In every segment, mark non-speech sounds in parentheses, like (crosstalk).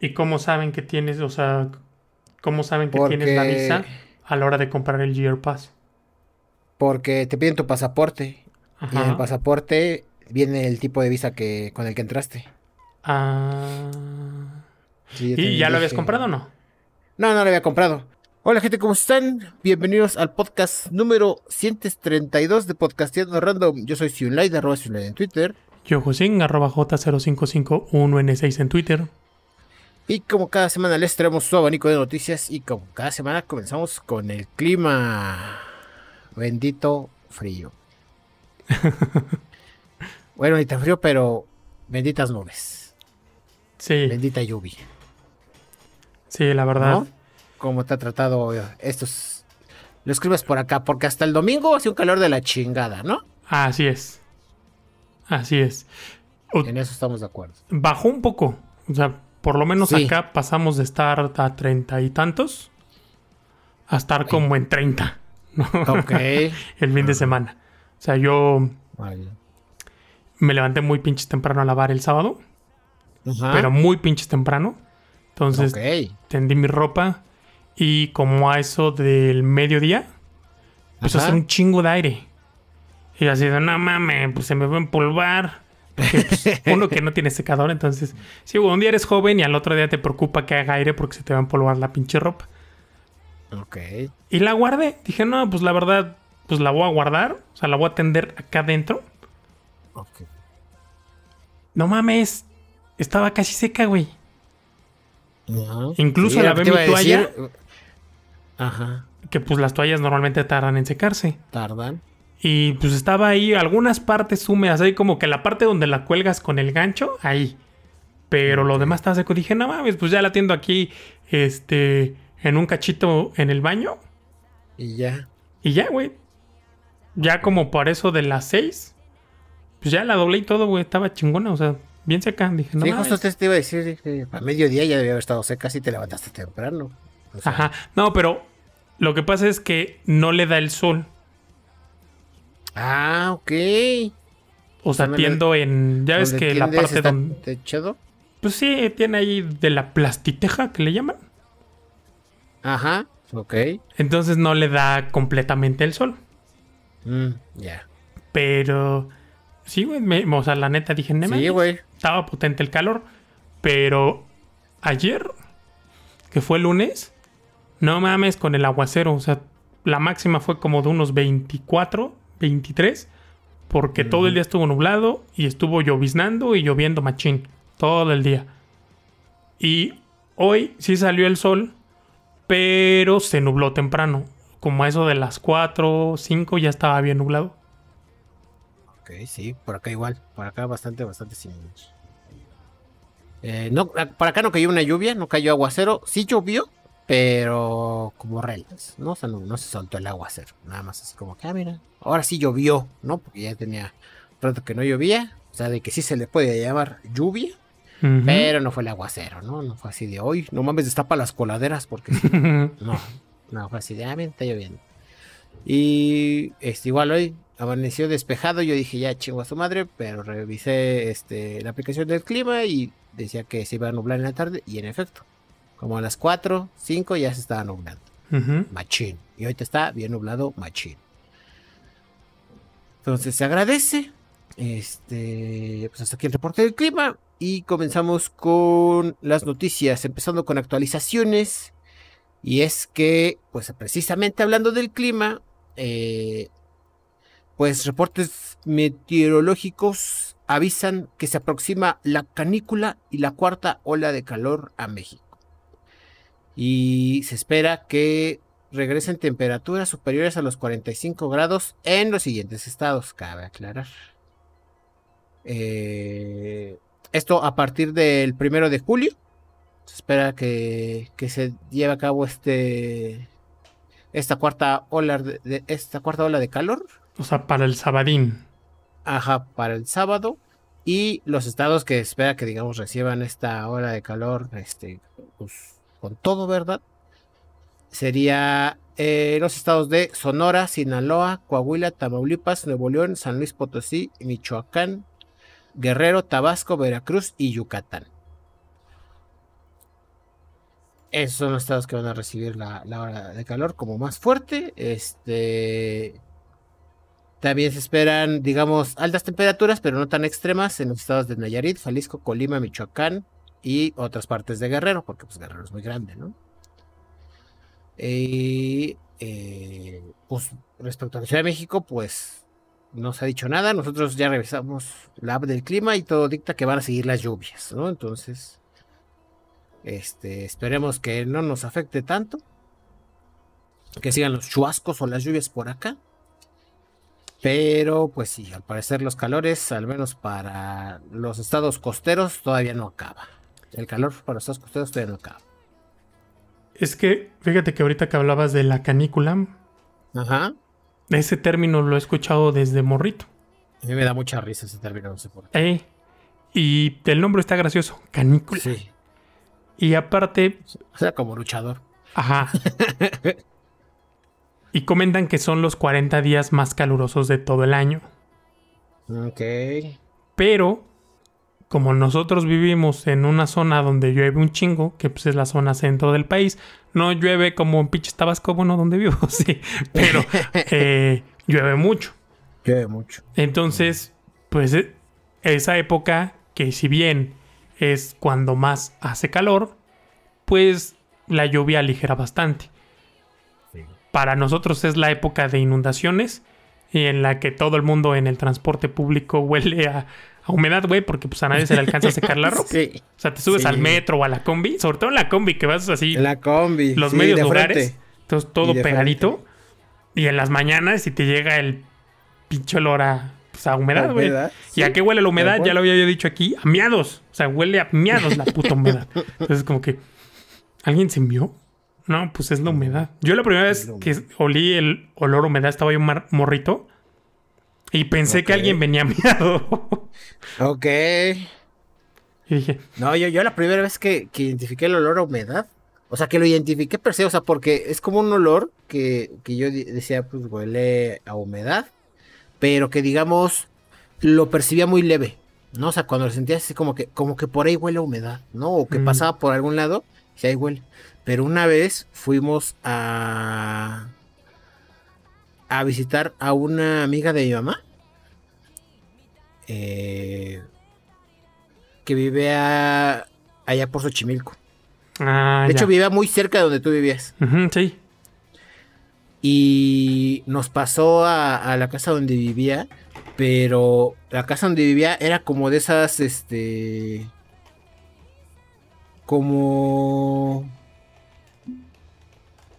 ¿Y cómo saben que tienes, o sea, cómo saben que tienes la visa a la hora de comprar el Year Pass? Porque te piden tu pasaporte. Y en el pasaporte viene el tipo de visa que con el que entraste. Ah. ¿Y ya lo habías comprado o no? No, no lo había comprado. Hola gente, ¿cómo están? Bienvenidos al podcast número 132 de Podcasteando Random. Yo soy Siunlight, arroba Siunlight en Twitter. Yo Josín, arroba J0551N6 en Twitter. Y como cada semana les traemos su abanico de noticias y como cada semana comenzamos con el clima. Bendito frío. (laughs) bueno, ni tan frío, pero benditas nubes. Sí. Bendita lluvia. Sí, la verdad. ¿No? ¿Cómo te ha tratado estos... Los climas por acá? Porque hasta el domingo hace un calor de la chingada, ¿no? Así es. Así es. en eso estamos de acuerdo. Bajó un poco. O sea, por lo menos acá pasamos de estar a treinta y tantos a estar como en treinta. Ok. (laughs) el fin de semana. O sea, yo me levanté muy pinches temprano a lavar el sábado. Pero muy pinches temprano. Entonces tendí mi ropa y como a eso del mediodía, pues hacer un chingo de aire. Y así de, no mames, pues se me va a empolvar. Pues, (laughs) uno que no tiene secador, entonces, sí, un día eres joven y al otro día te preocupa que haga aire porque se te va a empolvar la pinche ropa. Ok. Y la guardé. Dije, no, pues la verdad, pues la voy a guardar. O sea, la voy a tender acá adentro. Ok. No mames. Estaba casi seca, güey. Incluso la ve mi toalla. Ajá. Que pues las toallas normalmente tardan en secarse. Tardan. Y pues estaba ahí algunas partes húmedas, ahí como que la parte donde la cuelgas con el gancho, ahí. Pero lo demás estaba seco. Dije, no mames, pues ya la tiendo aquí, este, en un cachito en el baño. Y ya. Y ya, güey. Ya como por eso de las seis, pues ya la doblé y todo, güey. Estaba chingona, o sea, bien seca. Dije, no Sí, justo te iba a decir, a mediodía ya debía haber estado seca si te levantaste temprano. Ajá. No, pero lo que pasa es que no le da el sol. Ah, ok. O sea, tiendo en. Ya ves que la parte donde. ¿Techado? Pues sí, tiene ahí de la plastiteja que le llaman. Ajá, ok. Entonces no le da completamente el sol. Mm, ya. Pero. Sí, güey. o sea, la neta dije, Sí, güey. Estaba potente el calor. Pero ayer, que fue lunes, no mames con el aguacero. O sea, la máxima fue como de unos 24 23, porque todo el día estuvo nublado y estuvo lloviznando y lloviendo machín, todo el día. Y hoy sí salió el sol, pero se nubló temprano, como a eso de las 4, 5 ya estaba bien nublado. Ok, sí, por acá igual, por acá bastante, bastante similar. Eh, no, por acá no cayó una lluvia, no cayó aguacero, sí llovió, pero como reltas, ¿no? O sea, no, se soltó el aguacero, nada más así como que, ah, mira, ahora sí llovió, ¿no? Porque ya tenía rato que no llovía, o sea, de que sí se le puede llamar lluvia, pero no fue el aguacero, ¿no? No fue así de hoy, no mames, destapa las coladeras porque (laughs) no, no fue así de, ah, bien, está lloviendo. Y este, igual hoy amaneció despejado, yo dije, ya chingo a su madre, pero revisé este, la aplicación del clima y decía que se iba a nublar en la tarde, y en efecto, como a las 4, 5 ya se estaba nublando. Machín. Y ahorita está bien nublado, machín. Entonces se agradece. Este, pues hasta aquí el reporte del clima. Y comenzamos con las noticias, empezando con actualizaciones. Y es que, pues precisamente hablando del clima, eh, pues reportes meteorológicos avisan que se aproxima la canícula y la cuarta ola de calor a México y se espera que regresen temperaturas superiores a los 45 grados en los siguientes estados, cabe aclarar. Eh, esto a partir del primero de julio. Se espera que, se lleve a cabo este esta cuarta ola de, esta cuarta ola de calor. O sea, para el sabadín. Ajá, para el sábado. Y los estados que espera que digamos reciban esta ola de calor, este, pues, con todo, ¿verdad? Sería eh, los estados de Sonora, Sinaloa, Coahuila, Tamaulipas, Nuevo León, San Luis Potosí, Michoacán, Guerrero, Tabasco, Veracruz y Yucatán. esos son los estados que van a recibir la, la hora de calor como más fuerte. Este. También se esperan, digamos, altas temperaturas, pero no tan extremas en los estados de Nayarit, Jalisco, Colima, Michoacán y otras partes de Guerrero, porque pues Guerrero es muy grande, ¿no? Y eh, pues respecto a la Ciudad de México, pues no se ha dicho nada. Nosotros ya revisamos la app del clima y todo dicta que van a seguir las lluvias, ¿no? Entonces, este, esperemos que no nos afecte tanto. Que sigan los chuascos o las lluvias por acá. Pero, pues sí, al parecer los calores, al menos para los estados costeros, todavía no acaba. El calor para estados costeros todavía no acaba. Es que, fíjate que ahorita que hablabas de la canícula. Ajá. Ese término lo he escuchado desde morrito. A mí me da mucha risa ese término, no sé por qué. Eh, y el nombre está gracioso, canícula. Sí. Y aparte... O sea, como luchador. Ajá. (laughs) y comentan que son los 40 días más calurosos de todo el año. Ok. Pero como nosotros vivimos en una zona donde llueve un chingo, que pues es la zona centro del país, no llueve como en pinches Tabasco, bueno, donde vivo, (laughs) sí, pero eh, llueve mucho. Llueve mucho. Entonces, pues e, esa época, que si bien es cuando más hace calor, pues la lluvia aligera bastante. Para nosotros es la época de inundaciones y en la que todo el mundo en el transporte público (laughs) huele a a humedad, güey, porque pues a nadie se le alcanza a secar la (laughs) ropa. Sí. O sea, te subes al metro o a la combi, sobre todo en la combi, que vas así. En la combi. Los medios lugares. Entonces todo pegadito. Y en las mañanas, si te llega el pinche olor a, pues, a humedad, güey. ¿Y a qué huele la humedad? Ya lo había yo dicho aquí. A miados. O sea, huele a miados la puta humedad. (laughs) Entonces, como que. ¿Alguien se envió? No, pues es la humedad. Yo la primera vez que olí el olor a humedad estaba yo morrito. Y pensé que alguien venía miado. ok. Y dije. No, yo, yo la primera vez que, identifiqué el olor a humedad. O sea, que lo identifiqué per se, o sea, porque es como un olor que, que yo decía, pues huele a humedad. Pero que digamos, lo percibía muy leve. ¿No? O sea, cuando lo sentía así como que, como que por ahí huele a humedad, ¿no? O que mm. pasaba por algún lado, y ahí huele. Pero una vez fuimos a a visitar a una amiga de mi mamá. Eh, que vive allá por Xochimilco. Ah, de hecho, vivía muy cerca de donde tú vivías. sí. Y nos pasó a, la casa donde vivía. Pero la casa donde vivía era como de esas, este... Como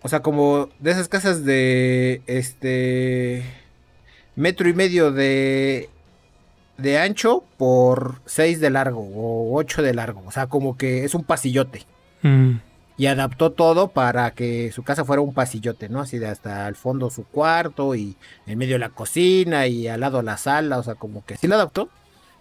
o sea, como de esas casas de este metro y medio de de ancho por seis de largo o ocho de largo. O sea, como que es un pasillote. Mm. Y adaptó todo para que su casa fuera un pasillote, ¿no? Así de hasta el fondo su cuarto y en medio la cocina y al lado la sala. O sea, como que sí lo adaptó.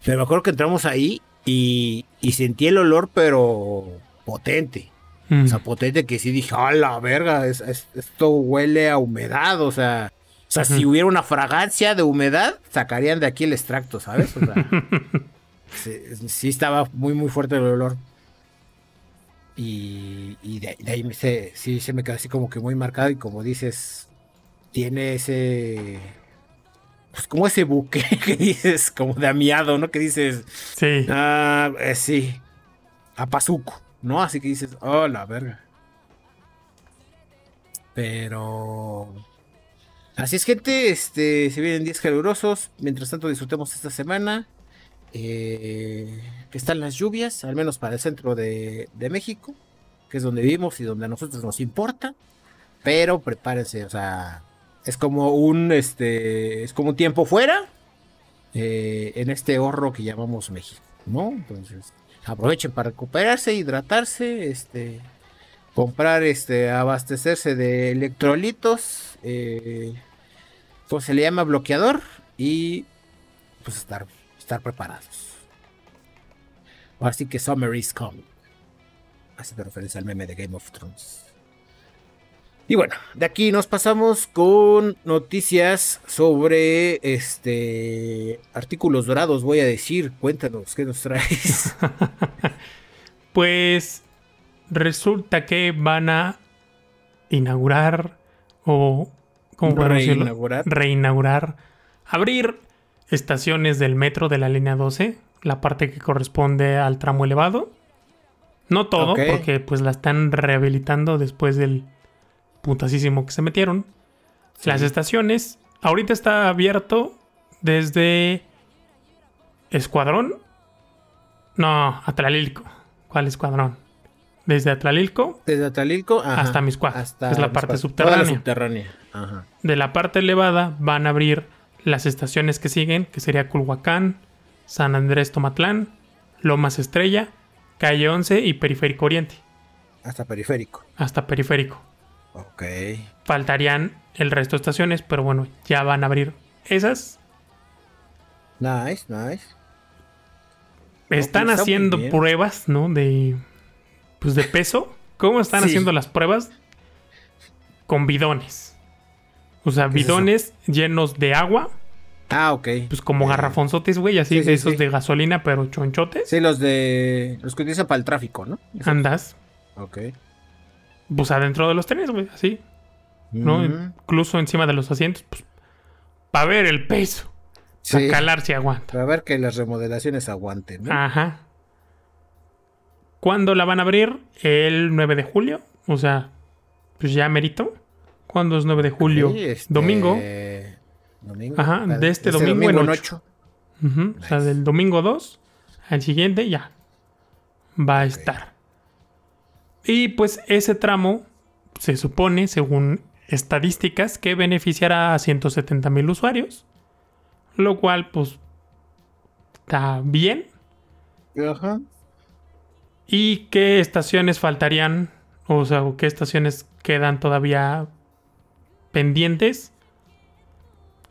Pero me acuerdo que entramos ahí y, y sentí el olor, pero potente. Mm. Potente que sí dije, ¡ah, la verga! esto huele a humedad, o sea. O sea, si hubiera una fragancia de humedad, sacarían de aquí el extracto, ¿sabes? O sea, (laughs) sí, estaba muy, muy fuerte el olor. Y, de, ahí me, se, sí se me quedó así como que muy marcado y como dices, tiene ese... Pues como ese buque (laughs) que dices, como de amiado, ¿no? Que dices... Sí. Ah, eh, sí. Apazuco. ¿No? Así que dices, oh, la verga. Pero... Así es, gente. Este, se vienen días calurosos. Mientras tanto, disfrutemos esta semana. Eh, que están las lluvias, al menos para el centro de, México, que es donde vivimos y donde a nosotros nos importa. Pero prepárense, o sea, es como un, este, es como un tiempo fuera eh, en este horro que llamamos México, ¿no? Entonces, aprovechen para recuperarse, hidratarse, este, comprar, este, abastecerse de electrolitos, pues se le llama bloqueador y pues estar, estar preparados. Así que Summer is coming. Hace referencia al meme de Game of Thrones. Y bueno, de aquí nos pasamos con noticias sobre este artículos dorados, voy a decir. Cuéntanos, ¿qué nos traes? (laughs) pues resulta que van a inaugurar o ¿cómo reinaugurar. reinaugurar abrir estaciones del metro de la línea 12, la parte que corresponde al tramo elevado. No todo, porque pues la están rehabilitando después del putasísimo que se metieron. Las estaciones, ahorita está abierto desde Escuadrón. No, Atlalilco. ¿Cuál escuadrón? Desde Atlalilco. Desde Atlalilco hasta Miscuac. es la parte subterránea. subterránea. De la parte elevada van a abrir las estaciones que siguen, que sería Culhuacán, San Andrés Tomatlán, Lomas Estrella, Calle 11 y Periférico Oriente. Hasta Periférico. Hasta Periférico. Ok. Faltarían el resto de estaciones, pero bueno, ya van a abrir esas. Nice, nice. Están haciendo pruebas, ¿no? De. Pues de peso. ¿Cómo están haciendo las pruebas? Con bidones. O sea, bidones llenos de agua. Ah, ok. Pues como eh, garrafonzotes, güey, así de esos de gasolina, pero chonchotes. Sí, los de. Los que utilizan para el tráfico, ¿no? Andas. Ok pues adentro de los trenes, güey, así. ¿no? Incluso encima de los asientos, pues, para ver el peso. Para calar si aguanta. Para ver que las remodelaciones aguanten, ¿no? Ajá. ¿Cuándo la van a abrir? El 9 de julio. O sea, pues ya merito. ¿Cuándo es 9 de julio? Este, domingo. Domingo. Ajá, de este, domingo, en 8. O sea, del domingo 2 al siguiente ya va a estar. Y pues ese tramo se supone, según estadísticas, que beneficiará a 170 mil usuarios. Lo cual, pues, está bien. Ajá. ¿Y qué estaciones faltarían? O sea, ¿qué estaciones quedan todavía pendientes?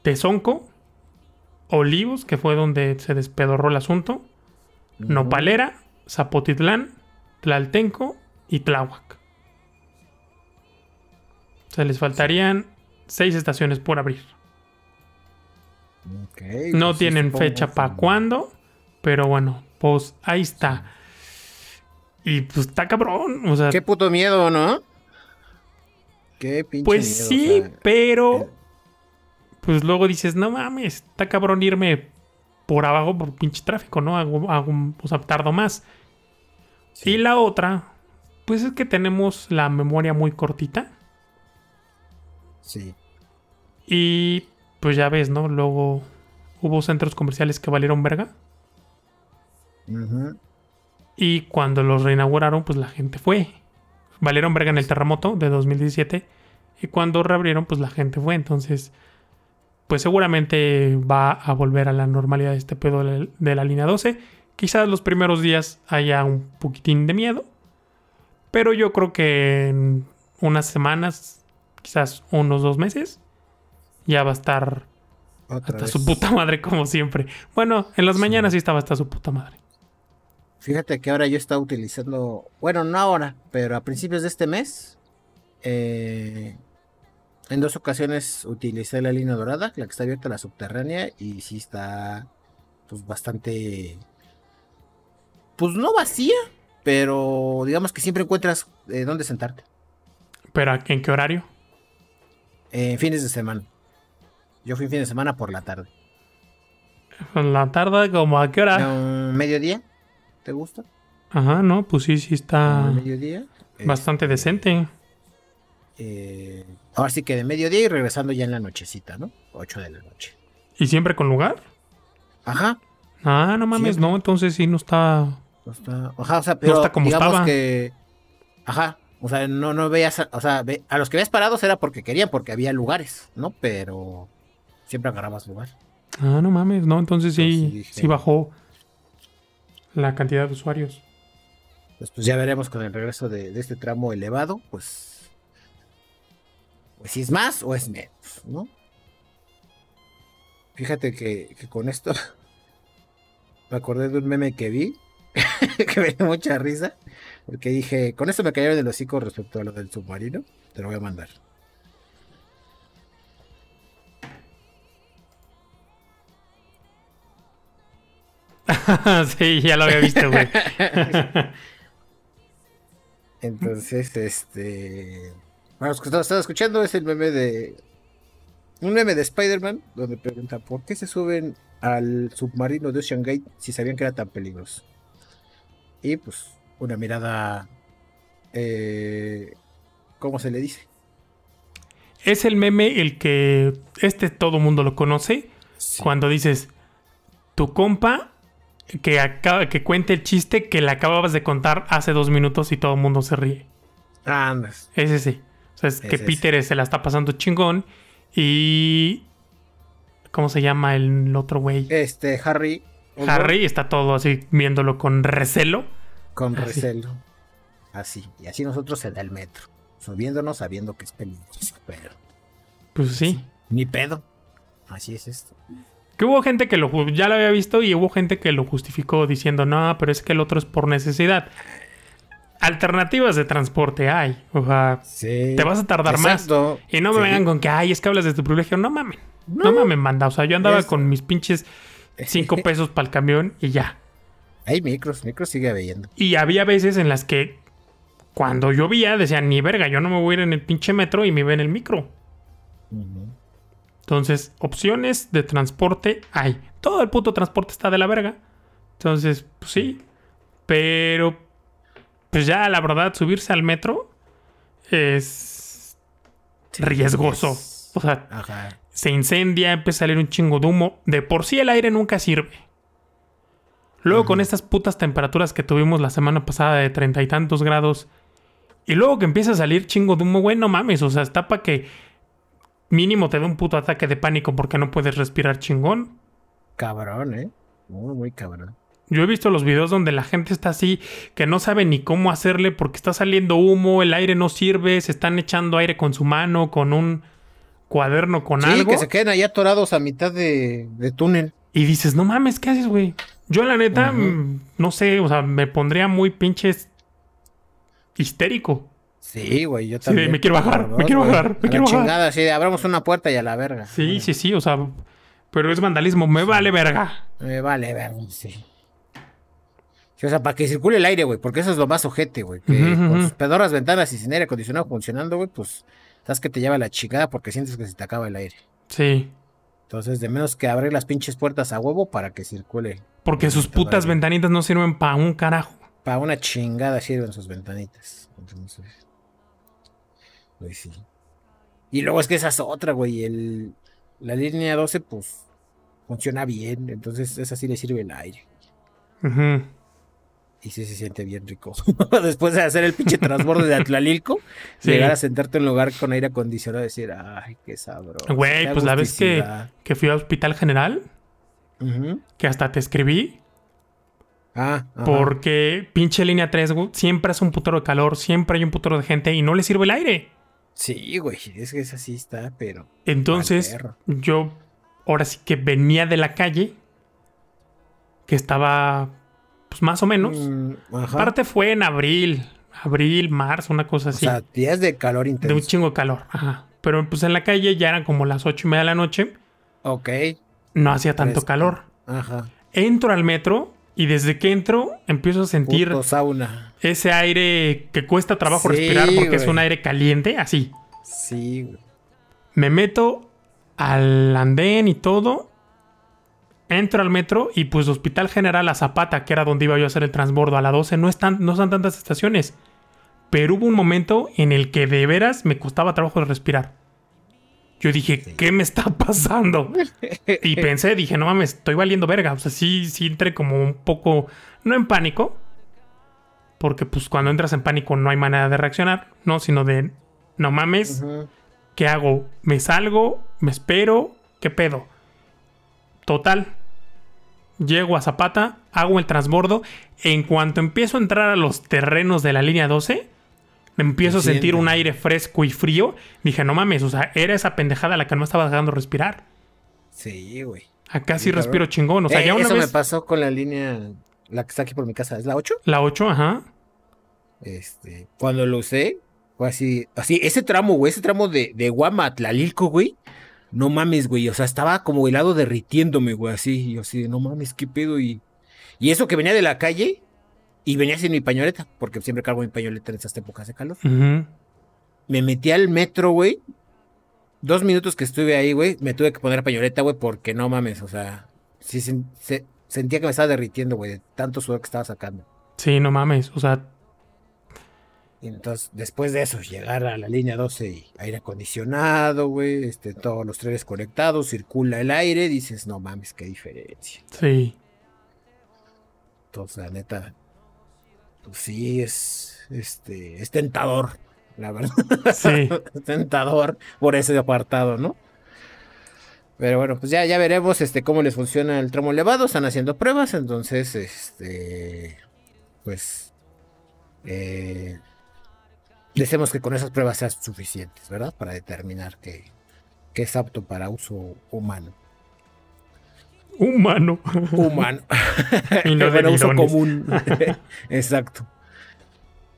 Tezonco, Olivos, que fue donde se despedorró el asunto, Nopalera, Zapotitlán, Tlaltenco y Tláhuac. O sea, les faltarían seis estaciones por abrir. no pues tienen fecha para cuándo, pero bueno, pues ahí está. Y pues está cabrón. O sea, Qué puto miedo, ¿no? Qué pinche Pues sí, pero. Eh. Pues luego dices, no mames, está cabrón irme por abajo por pinche tráfico, ¿no? Hago, hago, o sea, tardo más. Y la otra, pues es que tenemos la memoria muy cortita. Sí. Y pues ya ves, ¿no? Luego hubo centros comerciales que valieron verga. Y cuando los reinauguraron, pues la gente fue. Valieron verga en el terremoto de 2017. Y cuando reabrieron, pues la gente fue. Entonces, pues seguramente va a volver a la normalidad este pedo de la línea 12. Quizás los primeros días haya un poquitín de miedo. Pero yo creo que en unas semanas, quizás unos dos meses, ya va a estar hasta su puta madre como siempre. Bueno, en las mañanas sí estaba hasta su puta madre. Fíjate que ahora yo estaba utilizando, bueno, no ahora, pero a principios de este mes, eh, en dos ocasiones utilicé la línea dorada, la que está abierta, la subterránea, y sí está, pues bastante, pues no vacía, pero digamos que siempre encuentras eh, dónde sentarte. ¿Pero en qué horario? En fines de semana. Yo fui fin de semana por la tarde. ¿En la tarde como a qué hora? ¿Mediodía? ¿Te gusta? Ajá, no, pues sí, sí está... ¿Mediodía? Bastante este, decente. Eh, ahora sí que de mediodía y regresando ya en la nochecita, ¿no? 8 de la noche. ¿Y siempre con lugar? Ajá. Ah, no mames, no, entonces sí no está está, ajá, o sea, pero digamos que, ajá, o sea, no, no veías, o sea, a los que veías parados era porque querían, porque había lugares, ¿no? Pero siempre agarrabas lugar. Ah, no mames, no, entonces sí, sí, bajó la cantidad de usuarios. Pues, pues ya veremos con el regreso de, este tramo elevado, pues, pues si es más o es menos, ¿no? Fíjate que, que con esto (laughs) me acordé de un meme que vi (laughs) que me dio mucha risa. Porque dije, con esto me cayeron el hocico respecto a lo del submarino. Te lo voy a mandar. (laughs) sí, ya lo había visto, güey. (laughs) Entonces, este. Bueno, los que estaba escuchando es el meme de. Un meme de Spider-Man donde pregunta: ¿Por qué se suben al submarino de Ocean Gate si sabían que era tan peligroso? Y pues, una mirada. Eh, ¿Cómo se le dice? Es el meme el que. Este todo mundo lo conoce. Cuando dices. Tu compa que, acaba, que cuente el chiste que le acababas de contar hace dos minutos y todo el mundo se ríe. Andas. Ese sí. O sea, es, que Peter se la está pasando chingón y... ¿Cómo se llama el otro güey? Este, Harry. Harry está todo así viéndolo con recelo. Con recelo. Así. Y así nosotros se da el metro. Subiéndonos sabiendo que es peligroso. Pero. Pues sí. Ni pedo. Así es esto. Que hubo gente que lo ya lo había visto y hubo gente que lo justificó diciendo, no, pero es que el otro es por necesidad. Alternativas de transporte hay. O sea, te vas a tardar más. Y no me vengan con que, ay, es que hablas de tu privilegio. No mamen. No, mamen, manda. O sea, yo andaba con mis pinches cinco (laughs) pesos para el camión y ya. Hay micros, micros sigue habiendo. Y había veces en las que cuando llovía decían, ni verga, yo no me voy a ir en el pinche metro y me ve en el micro. Entonces, opciones de transporte hay. Todo el puto transporte está de la verga. Entonces, pues sí. Pero, pues ya la verdad, subirse al metro es riesgoso. O sea, se incendia, empieza a salir un chingo de humo. De por sí el aire nunca sirve. Luego con estas putas temperaturas que tuvimos la semana pasada de treinta y tantos grados. Y luego que empieza a salir chingo de humo, güey, no mames. O sea, está para que mínimo te da un puto ataque de pánico porque no puedes respirar chingón. Cabrón, ¿eh? Muy, muy cabrón. Yo he visto los videos donde la gente está así, que no sabe ni cómo hacerle porque está saliendo humo, el aire no sirve, se están echando aire con su mano, con un cuaderno, con sí, algo. que se queden ahí atorados a mitad de, túnel. Y dices, no mames, ¿qué haces, güey? Yo la neta, mm, no sé, o sea, me pondría muy pinches histérico. Sí, güey, yo también. Sí, me quiero bajar, me quiero bajar, me quiero bajar. chingada, sí, abramos una puerta y a la verga. Sí, sí, sí, o sea, pero es vandalismo, me vale verga. Me vale verga, sí. o sea, para que circule el aire, güey, porque eso es lo más ojete, güey. Que con sus pedoras ventanas y sin aire acondicionado funcionando, güey, pues sabes que te lleva la chingada porque sientes que se te acaba el aire. Sí. Entonces, de menos que abrir las pinches puertas a huevo para que circule. Porque sus putas ventanitas no sirven para un carajo. Para una chingada sirven sus ventanitas. Entonces, pues sí. Y luego es que esa es otra, güey. El, la línea 12, pues, funciona bien. Entonces, esa sí le sirve el aire. Y sí se siente bien rico. (laughs) Después de hacer el pinche transborde de Atlalilco, (laughs) llegar a sentarte en un lugar con aire acondicionado y decir, ay, qué sabroso. Güey, pues la vez que, que fui al Hospital General, que hasta te escribí. Ah, porque pinche línea 3, siempre es un putero de calor, siempre hay un putero de gente y no le sirve el aire. Sí, güey, es que es así está, pero. Entonces, yo ahora sí que venía de la calle, que estaba, pues más o menos. Mm, Aparte fue en abril, abril, marzo, una cosa así. O sea, días de calor intenso. De un chingo de calor, ajá. Pero pues en la calle ya eran como las ocho y media de la noche. Ok. No hacía tanto calor. Ajá. Entro al metro y desde que entro empiezo a sentir sauna. ese aire que cuesta trabajo respirar porque es un aire caliente, así. Sí, güey. Me meto al andén y todo. Entro al metro y pues Hospital General a Zapata, que era donde iba yo a hacer el transbordo a la 12, no, están, no están tantas estaciones. Pero hubo un momento en el que de veras me costaba trabajo de respirar. Yo dije, ¿qué me está pasando? y pensé, dije, no mames, estoy valiendo verga. O sea, sí, sí entré como un poco, no en pánico, porque pues cuando entras en pánico no hay manera de reaccionar, no, sino de, no mames, ¿qué hago? ¿Me salgo? ¿Me espero? ¿Qué pedo? Total. Llego a Zapata, hago el transbordo. En cuanto empiezo a entrar a los terrenos de la línea 12, me empiezo a sentir un aire fresco y frío. Dije, no mames, o sea, era esa pendejada la que no estaba dejando respirar. Sí, güey. Acá sí, respiro chingón. O sea, eh, ya una eso me pasó con la línea, la que está aquí por mi casa. ¿Es la 8? La 8, ajá. Este, cuando lo usé, fue así, así, ese tramo, güey, ese tramo de, de Guama a Tlalilco, güey. No mames, güey. O sea, estaba como helado derritiéndome, güey, así. Y así, no mames, qué pedo. Y, y eso que venía de la calle, Y venía sin mi pañoleta, porque siempre cargo mi pañoleta en estas épocas de calor. Me metí al metro, güey. Dos minutos que estuve ahí, güey, me tuve que poner pañoleta, güey, porque no mames, o sea, sí sentía que me estaba derritiendo, güey, de tanto sudor que estaba sacando. Sí, no mames, o sea. Entonces, después de eso, llegar a la línea 12 y aire acondicionado, güey, este, todos los trenes conectados, circula el aire, dices, no mames, qué diferencia. Sí. Entonces, la neta, pues sí, es, este, es tentador, la verdad. Sí. (laughs) tentador por ese apartado, ¿no? Pero bueno, pues ya, ya veremos este, cómo les funciona el tramo elevado. Están haciendo pruebas, entonces, este, pues, eh, deseemos que con esas pruebas sean suficientes, ¿verdad? Para determinar que, que es apto para uso humano. Humano. Humano. (laughs) y no (laughs) de uso común. (laughs) Exacto.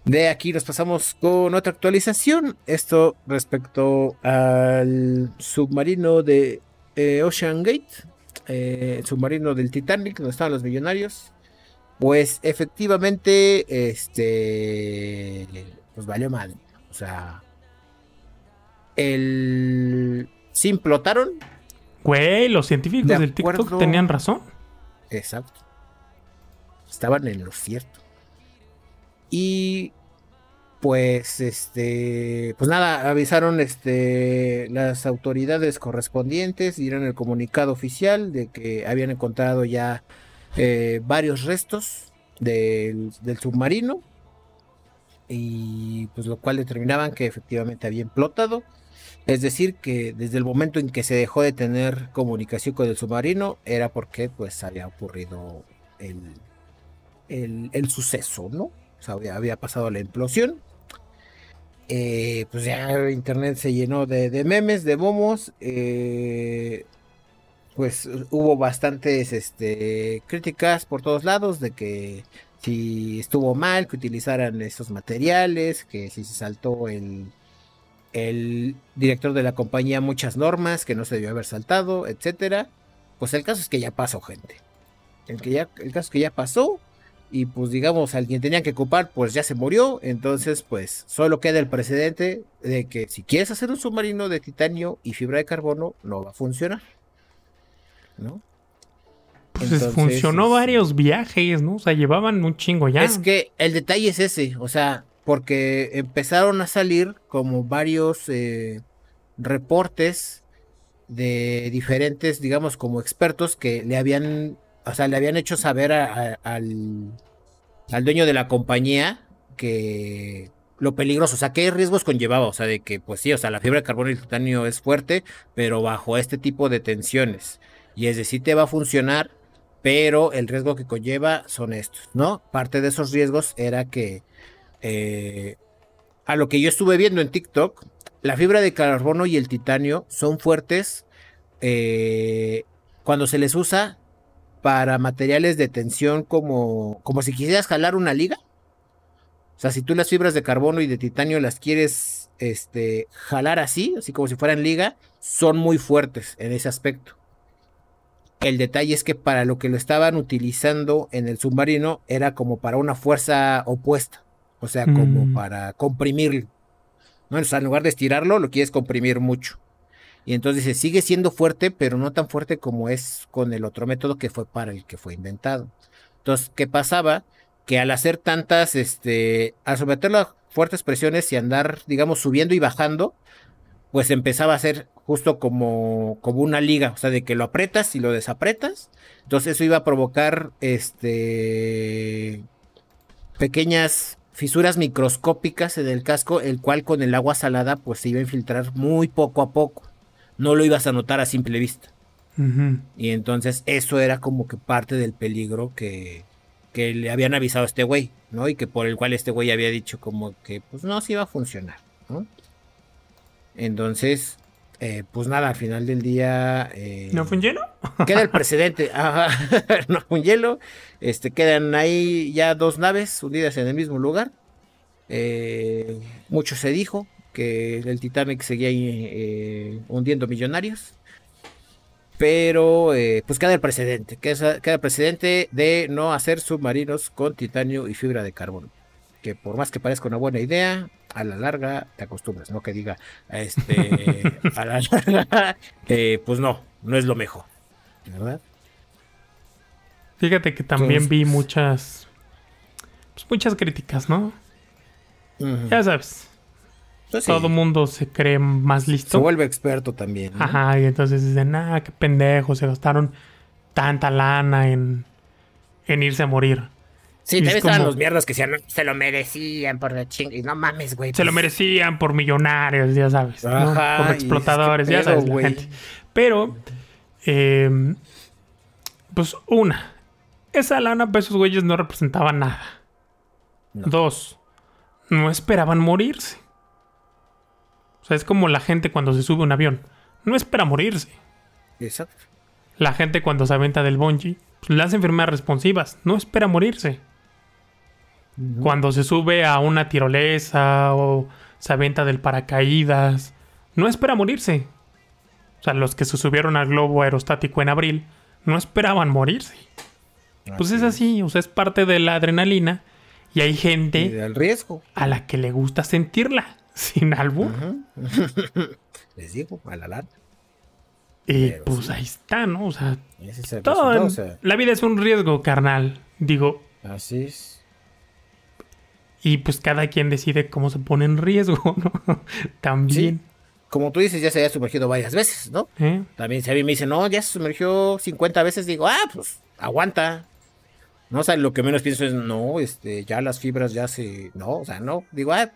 De aquí nos pasamos con otra actualización. Esto respecto al submarino de eh, Ocean Gate, eh, el submarino del Titanic, donde estaban los millonarios. Pues efectivamente, este, pues valió mal. O sea, el, sí implotaron, Güey, los científicos del TikTok tenían razón. Exacto. Estaban en lo cierto. Y pues este pues nada avisaron este las autoridades correspondientes dieron el comunicado oficial de que habían encontrado ya eh, varios restos del, del, submarino y pues lo cual determinaban que efectivamente había implotado es decir, que desde el momento en que se dejó de tener comunicación con el submarino era porque pues había ocurrido el, el, suceso, ¿no? O sea, había, pasado la implosión. Eh, pues ya internet se llenó de, memes, de momos. Eh, pues hubo bastantes este, críticas por todos lados de que si estuvo mal que utilizaran esos materiales, que si se saltó el, el director de la compañía muchas normas que no se debió haber saltado, etcétera. Pues el caso es que ya pasó, gente. El, que ya, el caso es que ya pasó. Y pues digamos, alguien tenía que ocupar, pues ya se murió. Entonces, pues solo queda el precedente de que si quieres hacer un submarino de titanio y fibra de carbono, no va a funcionar. ¿No? Pues funcionó varios viajes, ¿no? O sea, llevaban un chingo ya. Es que el detalle es ese, o sea, porque empezaron a salir como varios eh, reportes de diferentes, digamos, como expertos que le habían, o sea, le habían hecho saber al, al dueño de la compañía que lo peligroso, o sea, qué riesgos conllevaba, o sea, de que, pues sí, o sea, la fibra de carbono y el titanio es fuerte, pero bajo este tipo de tensiones. Y es decir, te va a funcionar, pero el riesgo que conlleva son estos, ¿no? Parte de esos riesgos era que eh, a lo que yo estuve viendo en TikTok, la fibra de carbono y el titanio son fuertes eh, cuando se les usa para materiales de tensión como, como si quisieras jalar una liga. O sea, si tú las fibras de carbono y de titanio las quieres este, jalar así, así como si fueran liga, son muy fuertes en ese aspecto. El detalle es que para lo que lo estaban utilizando en el submarino era como para una fuerza opuesta. O sea, como mm. para comprimirlo. ¿no? O sea, en lugar de estirarlo, lo quieres comprimir mucho. Y entonces dice, sigue siendo fuerte, pero no tan fuerte como es con el otro método que fue para el que fue inventado. Entonces, ¿qué pasaba? Que al hacer tantas, este, al someterlo a fuertes presiones y andar, digamos, subiendo y bajando, pues empezaba a ser justo como, como una liga, o sea, de que lo apretas y lo desapretas. Entonces eso iba a provocar, este, pequeñas fisuras microscópicas en el casco, el cual con el agua salada pues se iba a infiltrar muy poco a poco. No lo ibas a notar a simple vista. Y entonces eso era como que parte del peligro que, que le habían avisado a este güey, ¿no? Y que por el cual este güey había dicho como que pues no, sí iba a funcionar. Entonces, eh, pues nada, al final del día. Eh, ¿No fue un hielo? Queda el (laughs) precedente. (laughs) no fue un hielo. Este, quedan ahí ya dos naves unidas en el mismo lugar. Eh, mucho se dijo que el Titanic seguía hundiendo millonarios. Pero pues queda el precedente, queda, el precedente de no hacer submarinos con titanio y fibra de carbono. Que por más que parezca una buena idea, a la larga te acostumbras, no que diga, este, (laughs) a la larga, eh, pues no, no es lo mejor, ¿verdad? Fíjate que también vi muchas, pues muchas críticas, ¿no? Ya sabes, pues todo mundo se cree más listo. Se vuelve experto también. Ajá, y entonces dicen, ah, qué pendejo, se gastaron tanta lana en, en irse a morir. Sí, también estaban los mierdas que decían, se lo merecían por la ching... Y no mames, güey. Se lo pues". merecían por millonarios, ya sabes. Ajá, Por explotadores, ya sabes, la gente. Pero, eh, pues una, esa lana para esos güeyes no representaba nada. Dos, no esperaban morirse. O sea, es como la gente cuando se sube a un avión. No espera morirse. Exacto. La gente cuando se aventa del bungee, pues, las enfermedades responsivas. No espera morirse. Cuando se sube a una tirolesa o se aventa del paracaídas, no espera morirse. O sea, los que se subieron al globo aerostático en abril, no esperaban morirse. Pues es así, o sea, es parte de la adrenalina y hay gente riesgo. a la que le gusta sentirla. (laughs) Sin álbum. (laughs) Les digo, a la lata. Y pues ahí está, ¿no? O sea, todo la vida es un riesgo, carnal. Digo. Así es. Y pues cada quien decide cómo se pone en riesgo, (laughs) ¿no? También. Como tú dices, ya se había sumergido varias veces, ¿no? ¿Eh? También si a mí me dice, no, ya se sumergió 50 veces, digo, ah, pues aguanta. No, o sea, lo que menos pienso es, no, este, ya las fibras ya se. No, o sea, no. Digo, ah,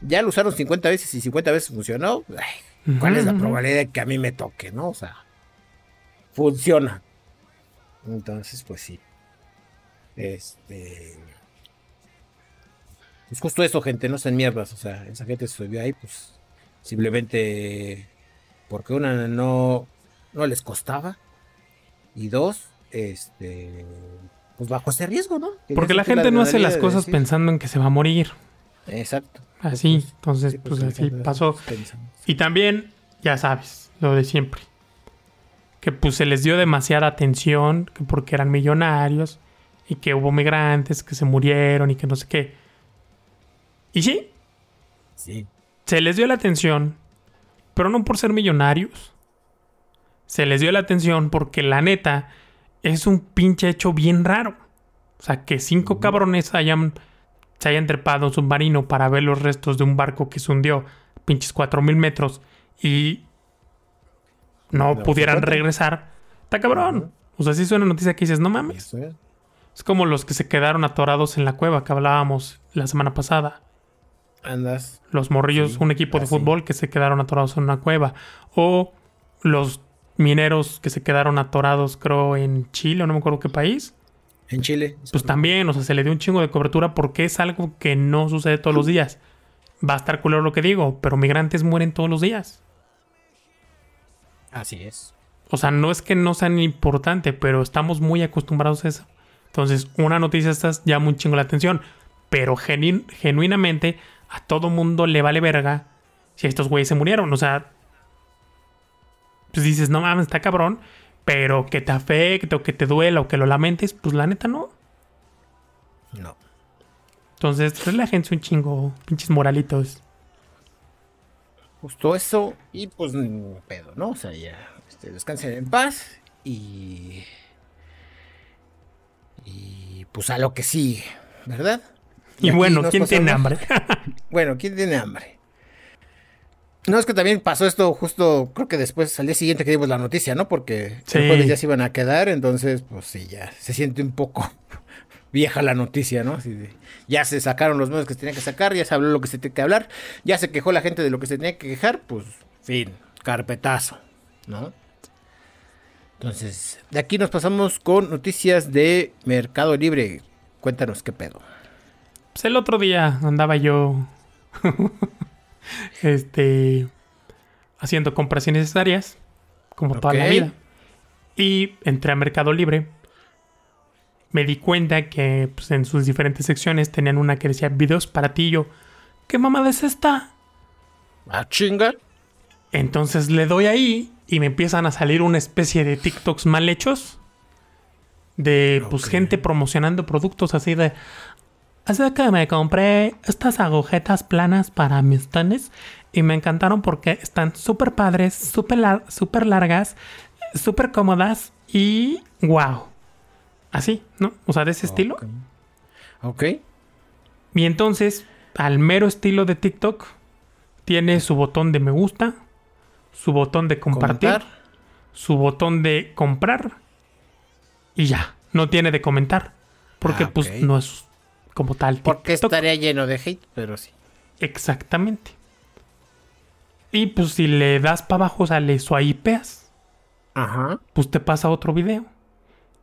ya lo usaron 50 veces y 50 veces funcionó. ¿Cuál es la probabilidad de que a mí me toque, no? O sea, funciona. Entonces, pues sí. Este. Es justo eso, gente, no sean mierdas. O sea, esa gente se subió ahí, pues simplemente porque una no, no les costaba. Y dos, este. Pues bajo ese riesgo, ¿no? porque la gente no hace las cosas pensando en que se va a morir. Exacto. Así, entonces, pues, pues así pasó. Y también, ya sabes, lo de siempre. Que pues se les dio demasiada atención, que porque eran millonarios, y que hubo migrantes que se murieron y que no sé qué. Y sí, sí. se les dio la atención, pero no por ser millonarios. Se les dio la atención porque la neta es un pinche hecho bien raro. O sea, que cinco cabrones hayan se hayan trepado un submarino para ver los restos de un barco que se hundió pinches 4000 metros y no, pudieran regresar, está cabrón. O sea, si es una noticia que dices, no mames. Es como los que se quedaron atorados en la cueva que hablábamos la semana pasada. Andas. Los morrillos, un equipo de fútbol que se quedaron atorados en una cueva. O los mineros que se quedaron atorados, creo, en Chile o no me acuerdo qué país. En Chile. Pues también, o sea, se le dio un chingo de cobertura porque es algo que no sucede todos los días. Va a estar culero lo que digo, pero migrantes mueren todos los días. Así es. O sea, no es que no sean importante, pero estamos muy acostumbrados a eso. Entonces, una noticia estas llama un chingo la atención. Pero genuinamente a todo mundo le vale verga si estos güeyes se murieron. O sea, pues dices, no mames, está cabrón. Pero que te afecte o que te duela o que lo lamentes, pues la neta no. No. Entonces, relájense un chingo, pinches moralitos. Justo eso, y pues pedo, ¿no? O sea, ya este, descansen en paz y. Y pues a lo que sigue, ¿verdad? Y, bueno, ¿quién tiene hambre? (laughs) bueno, ¿quién tiene hambre? No, es que también pasó esto justo, creo que después, al día siguiente que dimos la noticia, ¿no? Porque después ya se iban a quedar, entonces, pues sí, ya se siente un poco (laughs) vieja la noticia, ¿no? ya se sacaron los medios que se tenían que sacar, ya se habló lo que se tenía que hablar, ya se quejó la gente de lo que se tenía que quejar, pues, fin, carpetazo, ¿no? Entonces, de aquí nos pasamos con noticias de Mercado Libre. Cuéntanos qué pedo. Pues el otro día andaba yo (laughs) este, haciendo compras innecesarias, como toda la vida. Y entré a Mercado Libre. Me di cuenta que pues, en sus diferentes secciones tenían una que decía videos para ti. yo, ¿qué mamada es esta? ¿A ah, chinga? Entonces le doy ahí y me empiezan a salir una especie de TikToks mal hechos. De pues gente promocionando productos así de. Así que me compré estas agujetas planas para mis tenis y me encantaron porque están súper padres, súper super largas, súper cómodas y wow. Así, ¿no? O sea, de ese estilo. Ok. Y entonces, al mero estilo de TikTok, tiene su botón de me gusta, su botón de compartir, su botón de comprar y ya. No tiene de comentar. Porque ah, pues no es como tal. Porque estaría lleno de hate, pero sí. Exactamente. Y pues si le das para abajo, o sea, le swipeas. Ajá. Pues te pasa a otro video.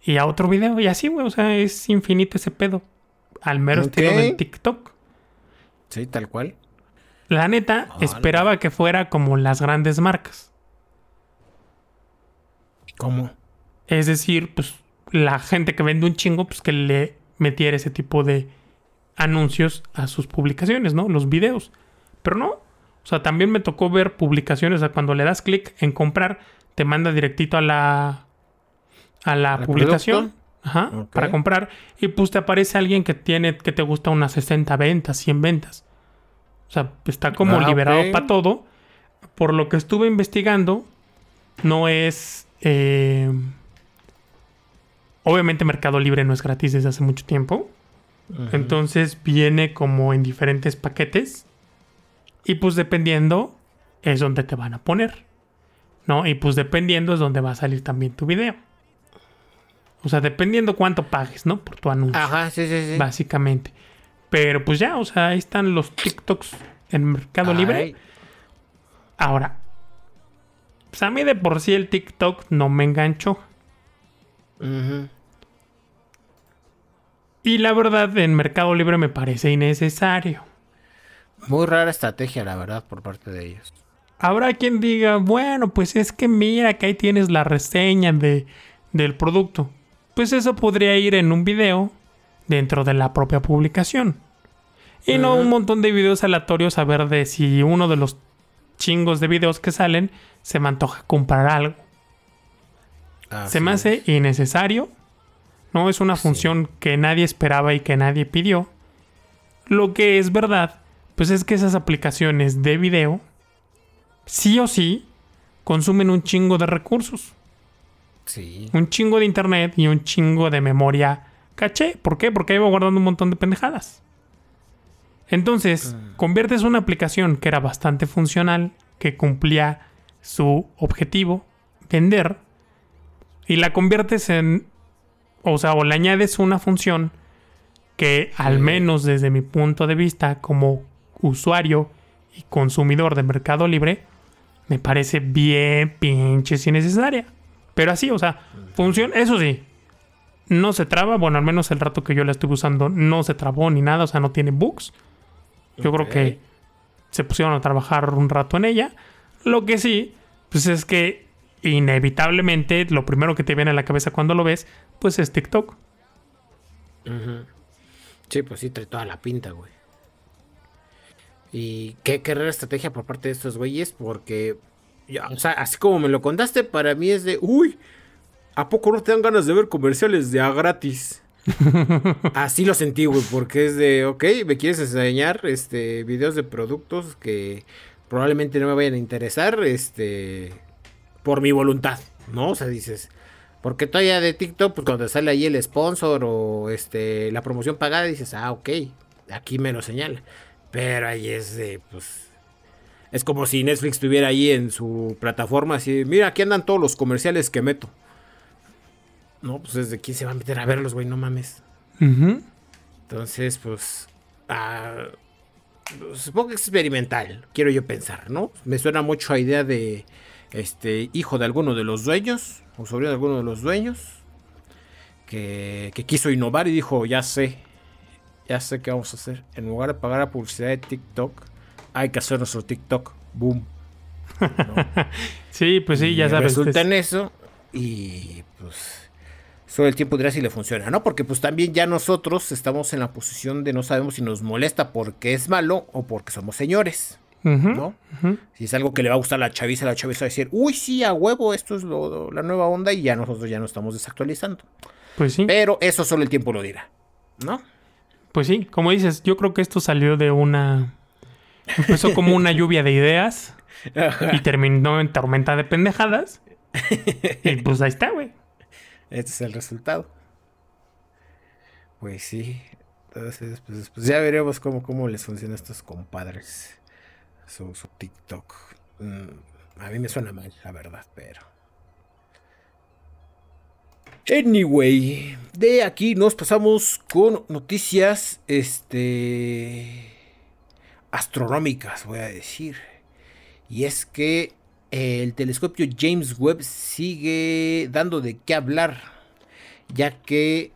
Y a otro video. Y así, güey. O sea, es infinito ese pedo. Al mero estilo de TikTok. Sí, tal cual. La neta, esperaba que fuera como las grandes marcas. ¿Cómo? Es decir, pues la gente que vende un chingo, pues que le metiera ese tipo de anuncios a sus publicaciones, ¿no? Los videos. Pero no. O sea, también me tocó ver publicaciones, o sea, cuando le das clic en comprar, te manda directito a la a la publicación. Ajá, para comprar y pues te aparece alguien que tiene que te gusta unas 60 ventas, 100 ventas. O sea, está como ah, liberado para todo. Por lo que estuve investigando, no es... Eh, obviamente Mercado Libre no es gratis desde hace mucho tiempo. Entonces viene como en diferentes paquetes. Y pues dependiendo es donde te van a poner. ¿No? Y pues dependiendo es donde va a salir también tu video. O sea, dependiendo cuánto pagues, ¿no? Por tu anuncio. Ajá, sí, sí, sí. Básicamente. Pero pues ya, o sea, ahí están los TikToks en Mercado Libre. Ahora, pues a mí de por sí el TikTok no me enganchó. Y la verdad, en Mercado Libre me parece innecesario. Muy rara estrategia, la verdad, por parte de ellos. Habrá quien diga, bueno, pues es que mira que ahí tienes la reseña de, del producto. Pues eso podría ir en un video dentro de la propia publicación. Y no un montón de videos aleatorios a ver de si uno de los chingos de videos que salen se me antoja comprar algo. se me hace innecesario. No es una función que nadie esperaba y que nadie pidió. Lo que es verdad, pues es que esas aplicaciones de video, sí o sí, consumen un chingo de recursos. Sí. Un chingo de internet y un chingo de memoria caché. ¿Por qué? Porque iba guardando un montón de pendejadas. Entonces, mm. conviertes una aplicación que era bastante funcional, que cumplía su objetivo, vender, y la conviertes en, o sea, o le añades una función que al menos desde mi punto de vista como usuario y consumidor de Mercado Libre, me parece bien pinches innecesaria. Pero así, o sea, funciona, eso sí, no se traba, bueno, al menos el rato que yo la estuve usando no se trabó ni nada, o sea, no tiene bugs. Yo creo que se pusieron a trabajar un rato en ella. Lo que sí, pues es que inevitablemente lo primero que te viene a la cabeza cuando lo ves, pues es TikTok. Sí, pues sí, trae toda la pinta, güey. Y qué, qué rara estrategia por parte de estos güeyes, porque, ya, o sea, así como me lo contaste, para mí es de, uy, ¿a poco no te dan ganas de ver comerciales de a gratis? (laughs) Así lo sentí, güey, porque es de, ok, me quieres enseñar este, videos de productos que probablemente no me vayan a interesar, este, por mi voluntad, ¿no? O sea, dices, porque todavía de TikTok, pues cuando sale ahí el sponsor o este, la promoción pagada, dices, ah, ok, aquí me lo señala. Pero ahí es de, pues, es como si Netflix estuviera ahí en su plataforma, así, mira, aquí andan todos los comerciales que meto. No, pues desde quién se va a meter a verlos, güey, no mames. Entonces, pues, ah, supongo que es experimental, quiero yo pensar, ¿no? Me suena mucho a idea de, este, hijo de alguno de los dueños, o sobrino de alguno de los dueños, que, que quiso innovar y dijo, ya sé, ya sé qué vamos a hacer. En lugar de pagar la publicidad de TikTok, hay que hacer nuestro TikTok. Boom. (laughs) sí, pues sí, ya sabes. Resulta en eso y pues todo el tiempo dirá si le funciona, ¿no? Porque pues también ya nosotros estamos en la posición de no sabemos si nos molesta porque es malo o porque somos señores. ¿No? Si es algo que le va a gustar a la chaviza, la chaviza va a decir, uy, sí, a huevo, esto es la nueva onda y ya nosotros ya no estamos desactualizando. Pues sí. Pero eso solo el tiempo lo dirá, ¿no? Pues sí, como dices, yo creo que esto salió de una... Empezó como una (laughs) lluvia de ideas y terminó en tormenta de pendejadas. (laughs) y pues ahí está, güey. Este es el resultado. Pues sí. Entonces, pues, pues, ya veremos cómo, cómo les funciona a estos compadres. Su, TikTok. Mm, a mí me suena mal, la verdad, pero. Anyway, de aquí nos pasamos con noticias este astronómicas, voy a decir. Y es que el telescopio James Webb sigue dando de qué hablar, ya que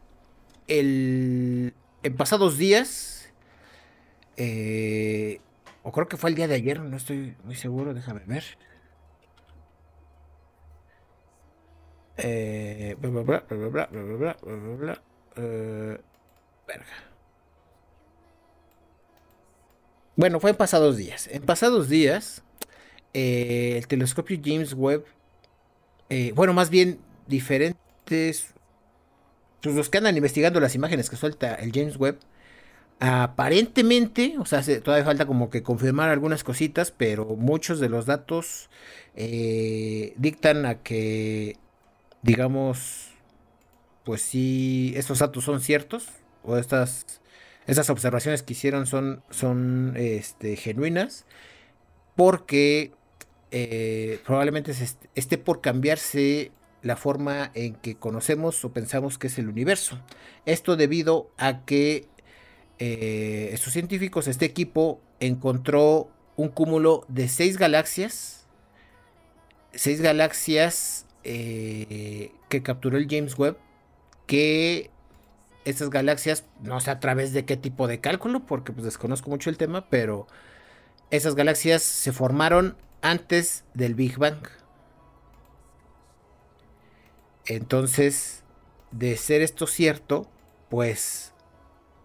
el, en pasados días, eh, o creo que fue el día de ayer, no estoy muy seguro, déjame ver. Eh, eh. Bueno, fue en pasados días. En pasados días, eh, el telescopio James Webb, eh, bueno, más bien diferentes, pues los que andan investigando las imágenes que suelta el James Webb, aparentemente, o sea, todavía falta como que confirmar algunas cositas, pero muchos de los datos dictan a que digamos, pues sí, estos datos son ciertos, o estas, estas observaciones que hicieron son, son este, genuinas, porque eh, probablemente esté por cambiarse la forma en que conocemos o pensamos que es el universo. Esto debido a que eh, estos científicos, este equipo, encontró un cúmulo de seis galaxias, seis galaxias eh, que capturó el James Webb, que estas galaxias, no sé a través de qué tipo de cálculo, porque pues desconozco mucho el tema, pero esas galaxias se formaron antes del Big Bang. Entonces, de ser esto cierto, pues,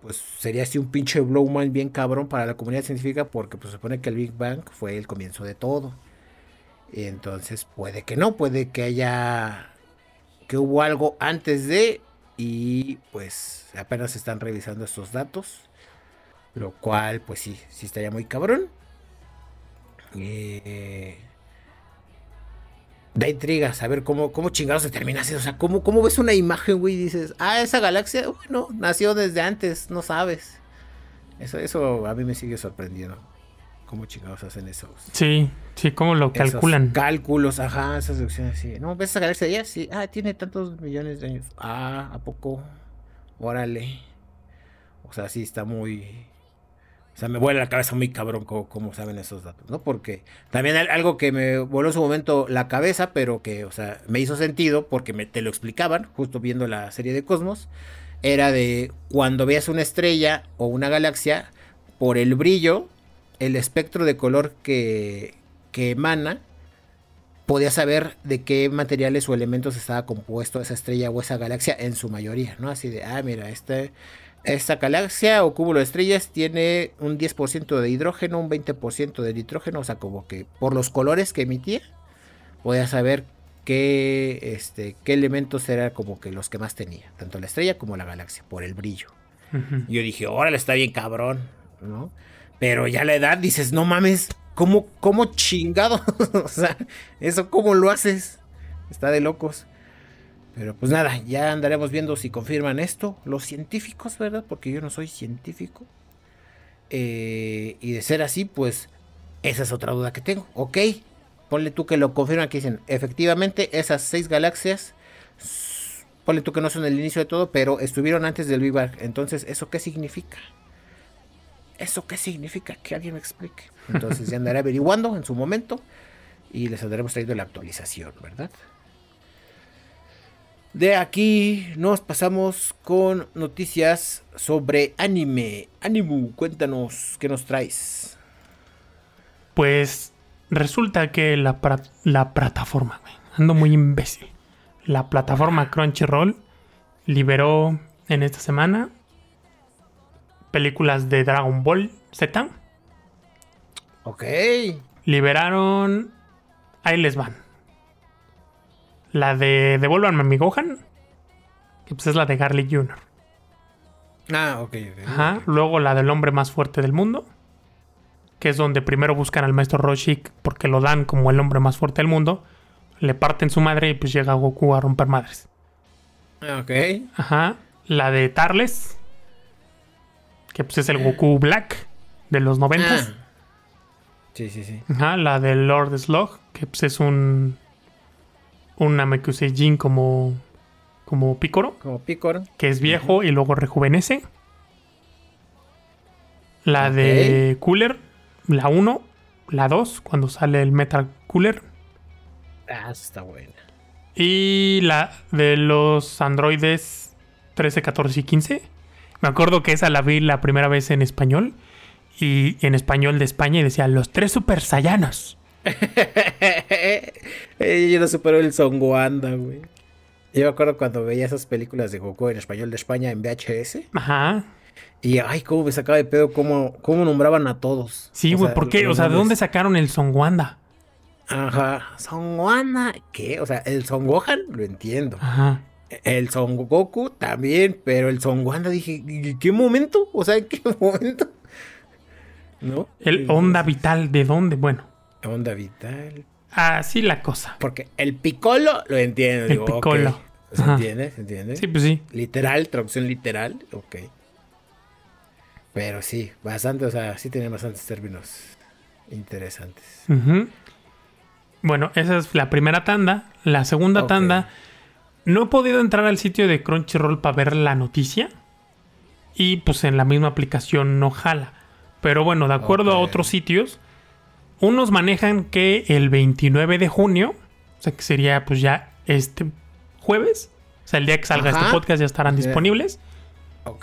pues sería así un pinche blowman bien cabrón para la comunidad científica, porque pues se supone que el Big Bang fue el comienzo de todo. Y entonces puede que no, puede que haya que hubo algo antes de y pues apenas están revisando estos datos. Lo cual pues sí, sí estaría muy cabrón. Eh, da intriga saber cómo, cómo chingados se termina así. O sea, ¿cómo, cómo ves una imagen, güey, y dices, ah, esa galaxia, bueno, nació desde antes, no sabes. Eso, eso a mí me sigue sorprendiendo cómo chingados hacen eso. Sí, sí, cómo lo calculan. Cálculos, ajá, esas deducciones, sí. No, ¿ves esa galaxia allá? Sí, ah, tiene tantos millones de años. Ah, ¿a poco? Órale. O sea, sí, está muy... O sea, me vuela la cabeza muy cabrón cómo, saben esos datos, ¿no? Porque también algo que me voló en su momento la cabeza, pero que, o sea, me hizo sentido porque me, te lo explicaban, justo viendo la serie de Cosmos, era de cuando veas una estrella o una galaxia, por el brillo el espectro de color que, que emana, podía saber de qué materiales o elementos estaba compuesto esa estrella o esa galaxia en su mayoría, ¿no? Así de, ah, mira, este, esta galaxia o cúmulo de estrellas tiene un 10% de hidrógeno, un 20% de nitrógeno, o sea, como que por los colores que emitía, podía saber qué, este, qué elementos eran como que los que más tenía, tanto la estrella como la galaxia, por el brillo. Yo dije, órale, está bien cabrón, ¿no? Pero ya la edad dices, no mames, ¿cómo, cómo chingado? (laughs) o sea, ¿eso cómo lo haces? Está de locos. Pero pues nada, ya andaremos viendo si confirman esto. Los científicos, ¿verdad? Porque yo no soy científico. Eh, y de ser así, pues esa es otra duda que tengo. Ok, ponle tú que lo confirman, que dicen, efectivamente, esas seis galaxias, ponle tú que no son el inicio de todo, pero estuvieron antes del Big Bang. Entonces, ¿eso qué significa? ¿Eso qué significa? Que alguien me explique. Entonces ya andaré (laughs) averiguando en su momento y les andaremos trayendo la actualización, ¿verdad? De aquí nos pasamos con noticias sobre anime. Animu, cuéntanos, ¿qué nos traes? Pues resulta que la, la plataforma, ando muy imbécil. La plataforma Crunchyroll liberó en esta semana películas de Dragon Ball Z. Ok. Liberaron. Ahí les van. La de Devuélvanme a mi Gohan. Que pues es la de Garlic Jr. Ah, ok, ok. Ajá. Luego la del hombre más fuerte del mundo. Que es donde primero buscan al maestro Roshi porque lo dan como el hombre más fuerte del mundo. Le parten su madre y pues llega Goku a romper madres. Ah, ok. Ajá. La de Tarles. Que pues es el Goku Black de los noventas. Ah. Sí, sí, sí. Ajá. La de Lord Slug. Que pues es un. Un Namekuseijin como. Como Picoro. Como Picoro. Que es viejo y luego rejuvenece. La de Cooler. La 1. La 2. Cuando sale el Metal Cooler. Ah, está buena. Y la de los androides 13, 14 y 15. Me acuerdo que esa la vi la primera vez en español. Y en español de España y decía los tres super sayanos. (laughs) Yo no supero el Son Wanda, güey. Yo me acuerdo cuando veía esas películas de Goku en español de España en VHS. Ajá. Y ay, cómo me sacaba de pedo cómo, cómo nombraban a todos. Sí, güey, ¿por qué? O sea, ¿de dónde sacaron el Son Wanda? Ajá. Son Wanda. ¿Qué? O sea, el Son Gohan lo entiendo. Ajá. El Son Goku también, pero el Son Wanda dije, ¿en qué momento? O sea, ¿en qué momento? (laughs) ¿No? El Onda Vital, ¿de dónde? Bueno. Onda Vital. Así la cosa. Porque el Piccolo lo entiendo. El Piccolo. ¿Se entiende? ¿Se entiende? Sí, pues sí. Literal, traducción literal. Ok. Pero sí, bastante, o sea, sí tiene bastantes términos interesantes. Bueno, esa es la primera tanda. La segunda tanda, no he podido entrar al sitio de Crunchyroll para ver la noticia. Y pues en la misma aplicación no jala. Pero bueno, de acuerdo a otros sitios, unos manejan que el 29 de junio, o sea que sería pues ya este jueves, o sea el día que salga este podcast ya estarán disponibles.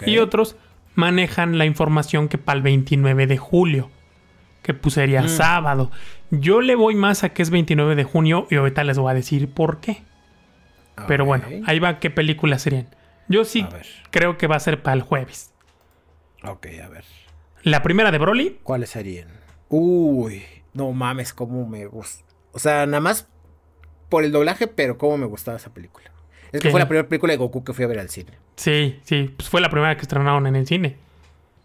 Y otros manejan la información que para el 29 de julio, que pues sería mm. sábado. Yo le voy más a que es 29 de junio y ahorita les voy a decir por qué. Pero bueno, ahí va qué películas serían. Yo sí creo que va a ser para el jueves. Ok, a ver. La primera de Broly. ¿Cuáles serían? Uy, no mames, cómo me gusta. O sea, nada más por el doblaje, pero cómo me gustaba esa película. Es que fue la primera película de Goku que fui a ver al cine. Sí, sí, pues fue la primera que estrenaron en el cine.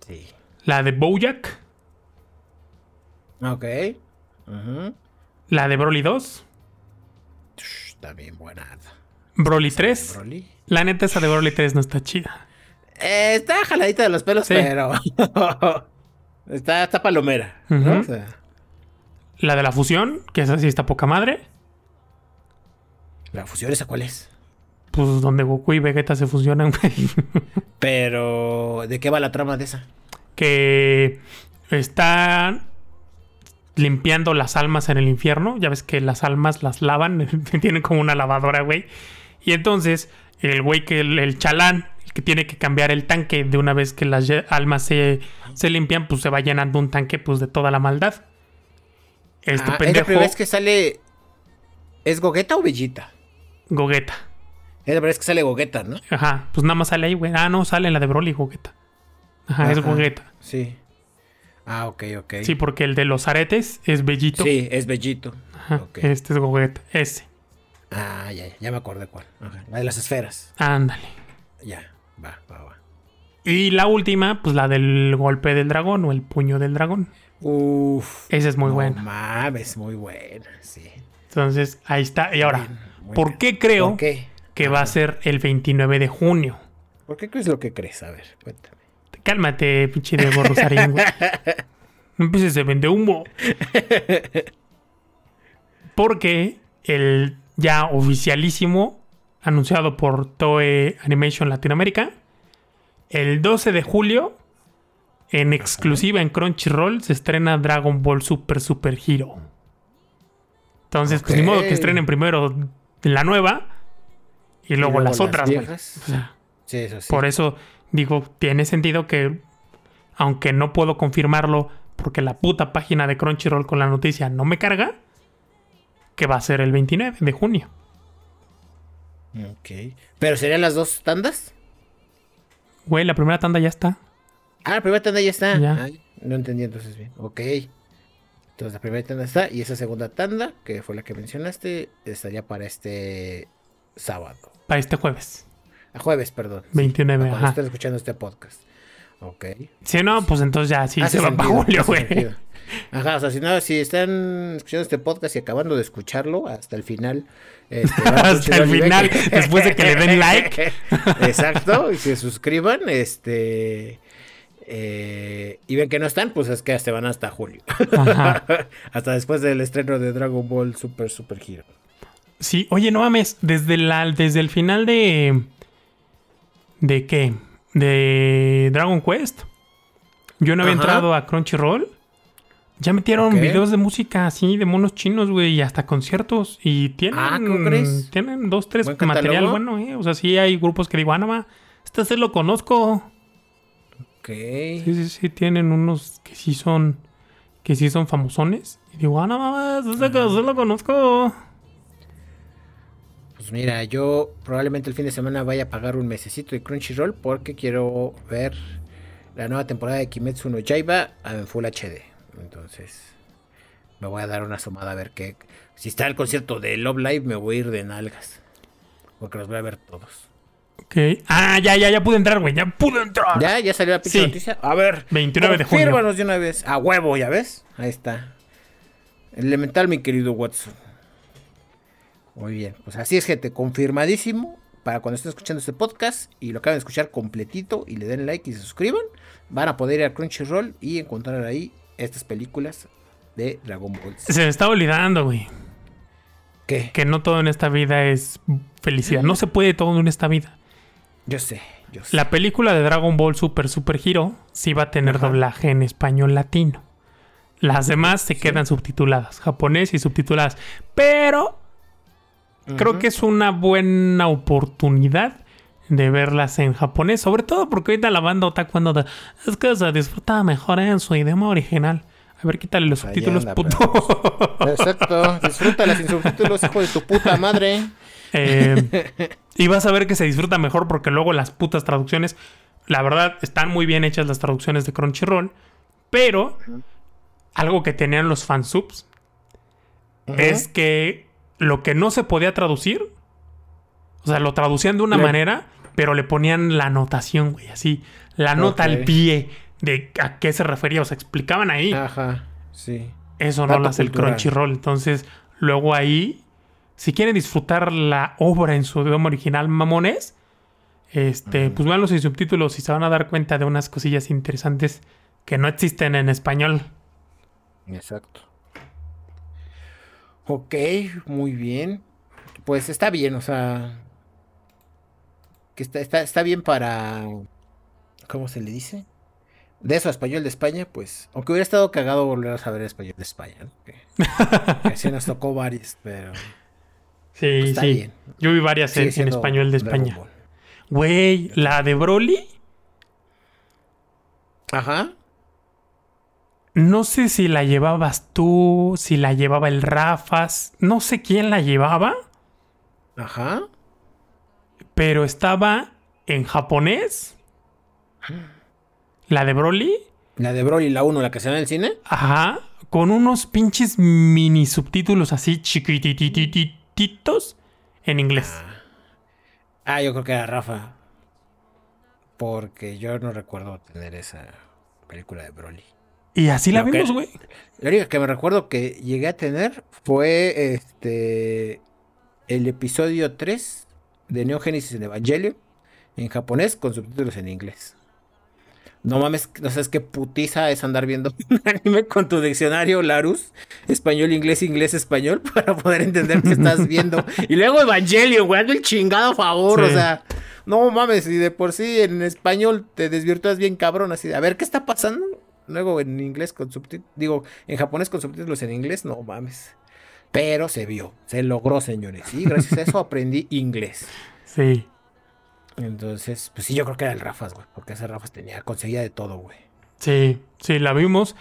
Sí. La de Bojack. Ok. La de Broly 2. Está bien buena. Broly 3. La neta, esa de Broly 3 no está chida. Eh, está jaladita de los pelos, pero. (laughs) está, está palomera. La de la fusión, que esa sí está poca madre. ¿La fusión esa cuál es? Pues donde Goku y Vegeta se fusionan, (laughs) Pero, ¿de qué va la trama de esa? Que están limpiando las almas en el infierno. Ya ves que las almas las lavan, (laughs) tienen como una lavadora, güey. Y entonces, el güey que el chalán que tiene que cambiar el tanque de una vez que las almas se, se limpian, pues se va llenando un tanque pues de toda la maldad. Este ah, pendejo. ¿Es la primera vez que sale. ¿Es Gogeta o Bellita? Gogeta. Es la primera vez que sale Gogeta, ¿no? Ajá, pues nada más sale ahí, güey. Ah, no, sale en la de Broly Gogeta. Ajá, es Gogeta. Sí. Ah, ok, ok. Sí, porque el de los aretes es Bellito. Sí, es Bellito. Ajá, Este es Gogeta, ese. Ah, ya, ya me acordé cuál. La de las esferas. Ándale. Ya. Va, va, va. Y la última, pues la del golpe del dragón o el puño del dragón. Uf. Esa es muy buena. Mames, muy buena, sí. Entonces, ahí está. Y ahora, ¿por qué creo que va a ser el 29 de junio? ¿Por qué crees lo que crees? A ver, cuéntame. Cálmate, pinche de Rosarín, (laughs) No empieces a vender humo. Porque el ya oficialísimo anunciado por Toei Animation Latinoamérica. El 12 de julio, en exclusiva en Crunchyroll, se estrena Dragon Ball Super Super Hero. Entonces, pues ni modo que estrenen primero la nueva y luego, las, otras. sí, eso sí. Por eso digo, tiene sentido que, aunque no puedo confirmarlo porque la puta página de Crunchyroll con la noticia no me carga, que va a ser el 29 de junio. Ok. ¿Pero serían las dos tandas? Güey, la primera tanda ya está. Ah, la primera tanda ya está. no entendí entonces bien. Ok. Entonces la primera tanda está y esa segunda tanda, que fue la que mencionaste, estaría para este sábado. Para este jueves. A jueves, perdón. 29, sí, cuando estén escuchando este podcast. Ok. Si no, pues entonces ya sí se va para julio, güey. Ajá, o sea, si no, si están escuchando este podcast y acabando de escucharlo hasta el final. Este, (laughs) hasta el final, después de que le den (laughs) like. Exacto, y se suscriban, este. Eh, y ven que no están, pues es que hasta van hasta julio. (laughs) hasta después del estreno de Dragon Ball Super Super Hero. Sí, oye, no mames, desde, la, desde el final de. ¿De qué? De Dragon Quest. Yo no había entrado a Crunchyroll. Ya metieron videos de música así, de monos chinos, güey, y hasta conciertos. Y tienen, ah, tienen dos, tres material bueno, ¿eh? O sea, sí hay grupos que digo, ah, no, este sí lo conozco. Ok. Sí, sí, sí, tienen unos que sí son, que sí son famosones. Y digo, ah, no mames, lo conozco. Pues mira, yo probablemente el fin de semana vaya a pagar un mesecito de Crunchyroll porque quiero ver la nueva temporada de Kimetsu no Yaiba en Full HD. Entonces, me voy a dar una asomada a ver qué. Si está el concierto de Love Live, me voy a ir de nalgas. Porque los voy a ver todos. Ah, ya, ya, ya pude entrar, güey. Ya pude entrar. Ya, ya salió la pinche noticia. A ver. 29 de junio. de una vez. A huevo, ¿ya ves? Ahí está. Elemental, mi querido Watson. Muy bien. Pues así es, gente. Confirmadísimo. Para cuando estén escuchando este podcast y lo acaben de escuchar completito y le den like y se suscriban, van a poder ir a Crunchyroll y encontrar ahí estas películas de Dragon Ball. Se me está olvidando, güey. ¿Qué? Que no todo en esta vida es felicidad. No se puede todo en esta vida. Yo sé, yo sé. La película de Dragon Ball Super Super Hero sí va a tener doblaje en español latino. Las demás se quedan subtituladas, japonés y subtituladas. Pero creo que es una buena oportunidad de verlas en japonés, sobre todo porque ahorita la banda otaku cuando es que se disfruta mejor en su idioma original. A ver, quítale los subtítulos, puto. (laughs) Exacto, disfrútala sin subtítulos, hijo de tu puta madre. Eh, (laughs) y vas a ver que se disfruta mejor porque luego las putas traducciones, la verdad, están muy bien hechas las traducciones de Crunchyroll, pero algo que tenían los fansubs es que lo que no se podía traducir, o sea, lo traducían de una manera pero le ponían la anotación, güey, así, la nota al pie de a qué se refería, o sea, explicaban ahí. Ajá, sí. Eso no lo hace el Crunchyroll. Entonces, luego ahí, si quieren disfrutar la obra en su idioma original mamones, este, pues veanlo sin subtítulos y se van a dar cuenta de unas cosillas interesantes que no existen en español. Exacto. Ok, muy bien. Pues está bien, o sea, que está, está, está bien para. ¿Cómo se le dice? De eso a español de España, pues. Aunque hubiera estado cagado volver a saber español de España, ¿no? Que, nos tocó varias, pero. Sí, pues sí. Bien. Yo vi varias en, en, español de España. Güey, la de Broly. Ajá. No sé si la llevabas tú, si la llevaba el Rafas. No sé quién la llevaba. Ajá pero estaba en japonés. La de Broly. La de Broly, la 1, la que se ve en el cine. Ajá. Con unos pinches mini subtítulos así chiquitititos en inglés. Ah. yo creo que era Rafa. Porque yo no recuerdo tener esa película de Broly. Y así la vimos, güey. La única que me recuerdo que llegué a tener fue este el episodio 3 de Neo Genesis en Evangelio en japonés con subtítulos en inglés. No mames, no sabes qué putiza es andar viendo (laughs) un anime con tu diccionario Larus, español, inglés, inglés, español, (laughs) para poder entender qué estás viendo. y luego Evangelio, güey, el chingado favor, o sea, no mames, y de por sí en español te desvirtúas bien cabrón, así de, a ver, ¿qué está pasando? Luego en inglés con subtítulos, digo, en japonés con subtítulos en inglés, no mames. Pero se vio, se logró, señores. Y gracias a eso aprendí inglés. Sí. Entonces, pues sí, yo creo que era el Rafas, güey. Porque ese Rafas tenía, conseguía de todo, güey. Sí, sí, la vimos.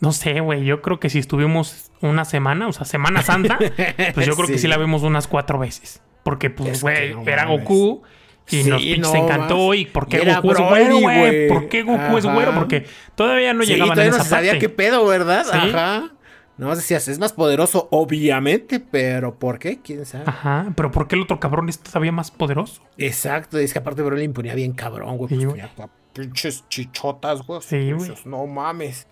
No sé, güey. Yo creo que si estuvimos una semana, o sea, Semana Santa, (laughs) pues yo creo que sí la vimos unas cuatro veces. Porque, pues, güey, era Goku. Y nos se encantó. ¿Y por qué Goku es güero, güey? ¿Por qué Goku es güero? Porque todavía no sí, llegaban a esa no sabía qué pedo, ¿verdad? Ajá. No decías, es más poderoso, obviamente, pero ¿por qué? ¿Quién sabe? Ajá, pero ¿por qué el otro cabrón es todavía más poderoso? Exacto, es que aparte Broly imponía bien cabrón, güey. Sí, pues, pinches chichotas, güey. Sí, güey. No mames.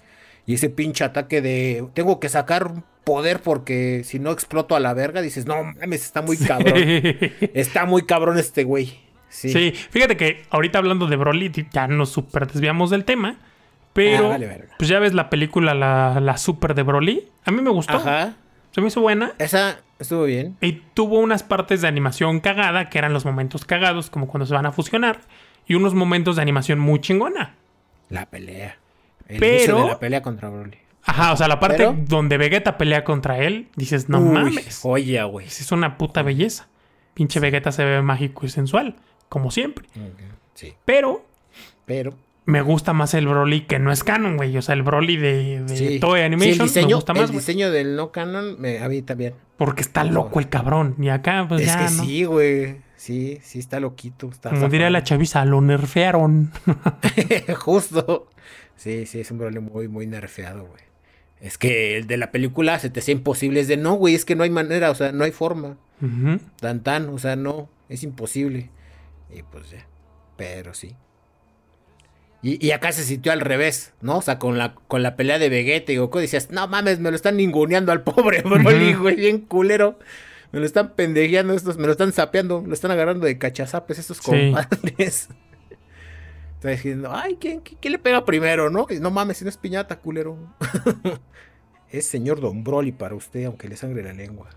Y ese pinche ataque de tengo que sacar poder porque si no exploto a la verga, dices, no mames, está muy (laughs) cabrón. está muy cabrón este güey. Sí. fíjate que ahorita hablando de Broly, ya nos super desviamos del tema. Pero, ah, pues ya ves la película, la, la Super de Broly. A mí me gustó. Ajá. Se me hizo buena. Esa estuvo bien. Y tuvo unas partes de animación cagada, que eran los momentos cagados, como cuando se van a fusionar. Y unos momentos de animación muy chingona. La pelea. El pero, de la pelea contra Broly. Ajá, o sea, la parte donde Vegeta pelea contra él, dices, no mames. Oye, güey. Es una puta belleza. Pinche Vegeta se ve mágico y sensual, como siempre. Sí. Pero. Pero. Me gusta más el Broly que no es canon, güey. O sea, el Broly de, de Toy Animation el diseño, me gusta más, El diseño del no canon me a mí también. Porque está loco el cabrón. Y acá, pues es que sí, güey. Sí, sí está loquito. Está Como diría la (laughs) chaviza, lo nerfearon. (laughs) Justo. Sí, sí, es un Broly muy, muy nerfeado, güey. Es que el de la película se te hacía imposible. Es de no, güey, es que no hay manera, o sea, no hay forma. Tan tan, o sea, no, es imposible. Y pues ya. Pero sí. Y, acá se sintió al revés, ¿no? O sea, con la, con la pelea de Vegeta y Goku decías, no mames, me lo están ninguneando al pobre (laughs) Broly, güey, bien culero. Me lo están pendejeando estos, me lo están sapeando, lo están agarrando de cachazapes estos compadres. (laughs) Está diciendo, ay, ¿quién, le pega primero, no? no mames, si no es piñata, culero. (laughs) es señor Don Broly para usted, aunque le sangre la lengua.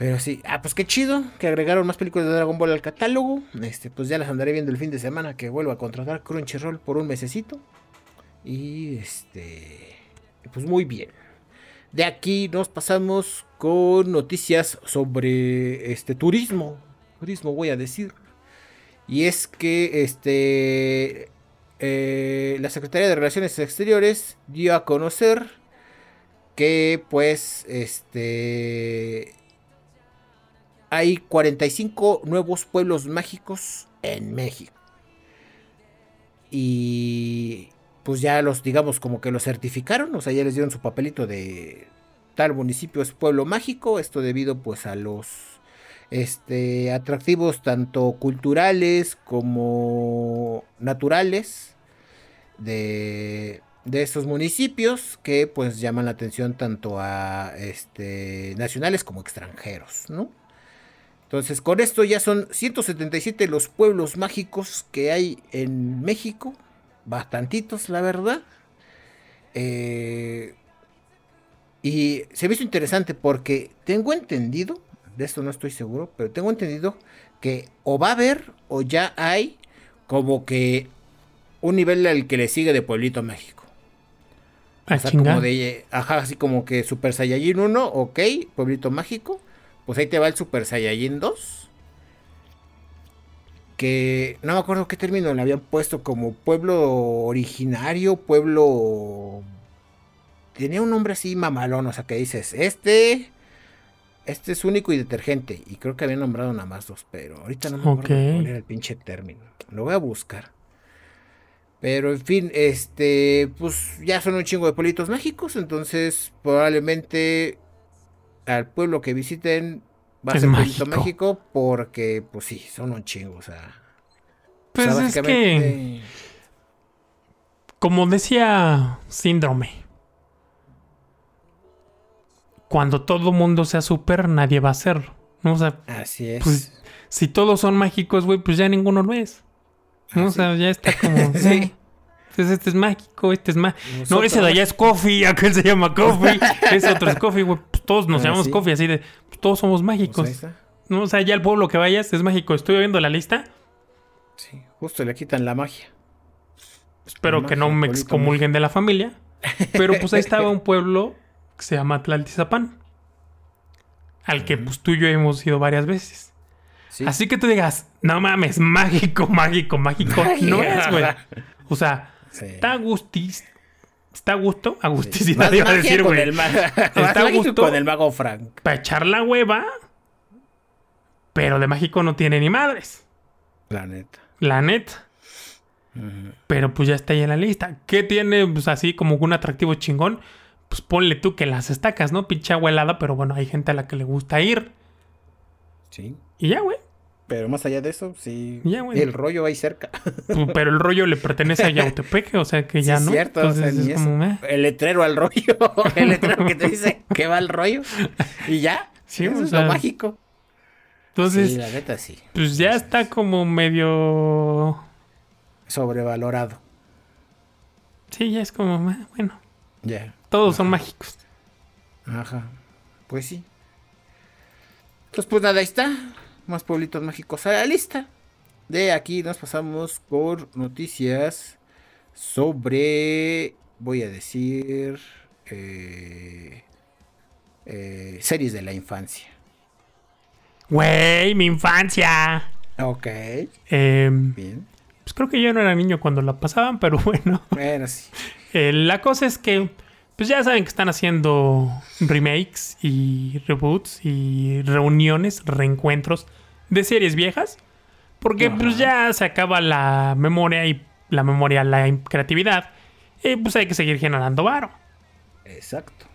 Pero sí, ah, pues qué chido que agregaron más películas de Dragon Ball al catálogo. Este, pues ya las andaré viendo el fin de semana que vuelvo a contratar Crunchyroll por un mesecito. Y este, pues muy bien. De aquí nos pasamos con noticias sobre este turismo. Turismo voy a decir. Y es que este, eh, la Secretaría de Relaciones Exteriores dio a conocer que pues este hay 45 nuevos pueblos mágicos en México. Y pues ya los digamos como que los certificaron, o sea, ya les dieron su papelito de tal municipio es pueblo mágico, esto debido pues a los este, atractivos tanto culturales como naturales de, de estos municipios que pues llaman la atención tanto a este, nacionales como extranjeros, ¿no? Entonces con esto ya son 177 los pueblos mágicos que hay en México, bastantitos la verdad. Eh, y se me hizo interesante porque tengo entendido de esto no estoy seguro, pero tengo entendido que o va a haber o ya hay como que un nivel al que le sigue de Pueblito México. Ah, como de, ajá, así como que Super Saiyajin 1, ok, Pueblito Mágico. Pues ahí te va el Super Saiyajin 2. Que no me acuerdo qué término le habían puesto como pueblo originario, pueblo... Tenía un nombre así mamalón, o sea que dices, este este es único y detergente. Y creo que había nombrado nada más dos, pero ahorita no me acuerdo poner el pinche término. Lo voy a buscar. Pero en fin, este, pues ya son un chingo de pueblitos mágicos, entonces probablemente al pueblo que visiten va a ser mágico. mágico porque, pues sí, son un chingo, o sea. Pues es que, como decía Síndrome, cuando todo mundo sea súper, nadie va a hacerlo. ¿no? O sea, Así es. Pues, si todos son mágicos, güey, pues ya ninguno lo es. ¿no? O sea, ya está como. (laughs) sí. Entonces este es mágico, este es mágico. No, ese de allá es Coffee, (laughs) aquel se llama Coffee, (laughs) ese otro es Coffee, güey. Pues todos nos ah, llamamos Coffee, así de. Pues todos somos mágicos. Pues ¿no? O sea, ya el pueblo que vayas es mágico. Estoy viendo la lista. Sí, justo le quitan la magia. Espero que no me excomulguen de la familia. Pero pues ahí estaba (laughs) un pueblo que se llama Tlaltizapán. Al que pues tú y yo hemos ido varias veces. Así que tú digas, no mames, mágico, mágico, mágico. (laughs) No es, güey. O sea, está gustis. Está a gusto, a gusticidad iba a decir, güey. (laughs) Está a gusto con el mago Frank. Para echar la hueva. Pero de mágico no tiene ni madres. La neta. La neta. Pero pues ya está ahí en la lista. ¿Qué tiene, pues así como un atractivo chingón? pues ponle tú que las estacas, ¿no? Pinche agua helada, pero bueno, hay gente a la que le gusta ir. Sí. Y ya, güey. Pero más allá de eso, sí. Ya. El rollo ahí cerca. Pero el rollo le pertenece a (laughs) Yautepec, o sea que ya sí, no. cierto. es como, El letrero al rollo. (laughs) el letrero que te dice que va al rollo. Y ya. Sí, eso es lo mágico. Entonces. Sí, la neta sí. Pues ya está como medio. Sobrevalorado. Sí, ya es como, bueno. Ya. Todos son mágicos. Ajá. Pues sí. Entonces, pues nada, ahí está. Más pueblitos mágicos a la lista. De aquí nos pasamos por noticias sobre. Voy a decir. Eh, eh, series de la infancia. Güey, mi infancia. Ok. Em, Bien. Pues creo que yo no era niño cuando la pasaban, pero (laughs) bueno. Bueno, sí. Eh, la cosa es que, pues ya saben que están haciendo remakes y reboots y reuniones, reencuentros de series viejas. Porque pues ya se acaba la memoria y la memoria, la creatividad. Y pues hay que seguir generando varo. Exacto.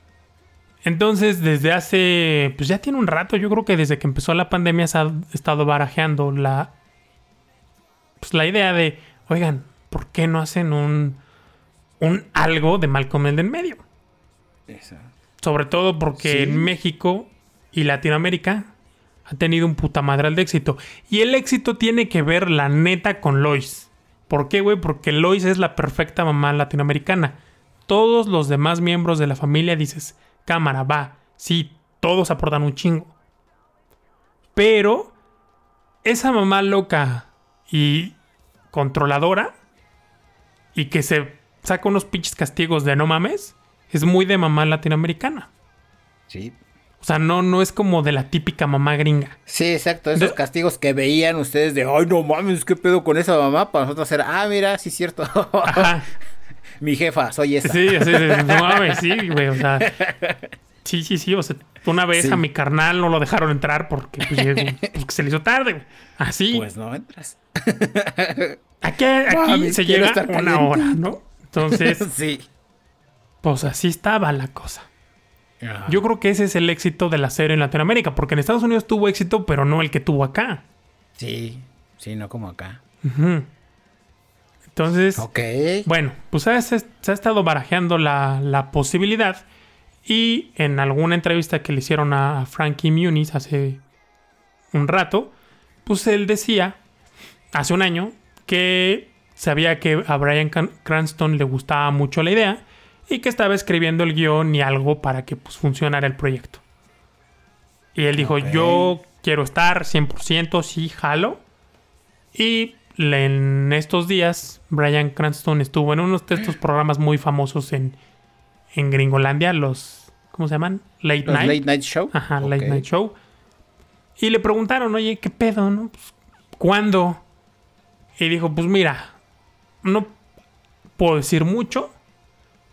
Entonces, desde hace, pues ya tiene un rato, yo creo que desde que empezó la pandemia se ha estado barajeando la, pues la idea de, oigan, ¿por qué no hacen un, un algo de Malcolm el en medio? Exacto. Sobre todo porque en México y Latinoamérica ha tenido un puta madral de éxito. Y el éxito tiene que ver, la neta, con Lois. ¿Por qué, güey? Porque Lois es la perfecta mamá latinoamericana. Todos los demás miembros de la familia dices, cámara, va, sí, todos aportan un chingo. Pero esa mamá loca y controladora y que se saca unos pinches castigos de no mames, es muy de mamá latinoamericana. Sí. O sea, no, no es como de la típica mamá gringa. Sí, exacto. Esos castigos que veían ustedes de, ay, no mames, ¿qué pedo con esa mamá? Para nosotros era, ah, mira, sí es cierto. Ajá. (laughs) mi jefa, soy esa. Sí, sí, sí, no (laughs) mames, sí, güey, o sea. (laughs) Sí, sí, sí, o sea, una vez a mi carnal no lo dejaron entrar porque, pues, se le hizo tarde, güey. Así. Pues no entras. Aquí, aquí se llega una hora, ¿no? Entonces. sí. Pues así estaba la cosa. Yo creo que ese es el éxito de la serie en Latinoamérica, porque en Estados Unidos tuvo éxito, pero no el que tuvo acá. Sí, sí, no como acá. Entonces, bueno, pues se ha, estado barajeando la, posibilidad y en alguna entrevista que le hicieron a Frankie Muniz hace un rato, pues él decía, hace un año, que sabía que a Brian Cranston le gustaba mucho la idea y que estaba escribiendo el guion y algo para que pues, funcionara el proyecto. Y él dijo, yo quiero estar 100%, sí, jalo. Y en estos días, Brian Cranston estuvo en unos de estos programas muy famosos en, en Gringolandia, los. ¿Cómo se llaman? Late Night. Late Night Show. Ajá, Late Night Show. Y le preguntaron, oye, ¿qué pedo, no? Pues, ¿Cuándo? Y dijo, pues mira, no puedo decir mucho,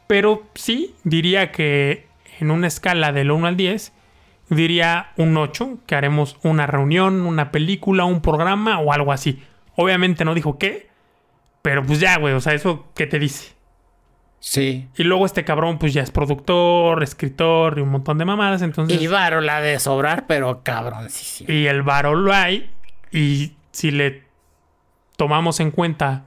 pero sí diría que en una escala del 1 al 10, diría un 8, que haremos una reunión, una película, un programa o algo así. Obviamente no dijo qué, pero pues ya, güey, o sea, eso qué te dice. Sí. Y luego este cabrón, pues ya es productor, escritor y un montón de mamadas, entonces. Y varo la de sobrar, pero cabrón, sí, sí. Y el varo lo hay. Y si le tomamos en cuenta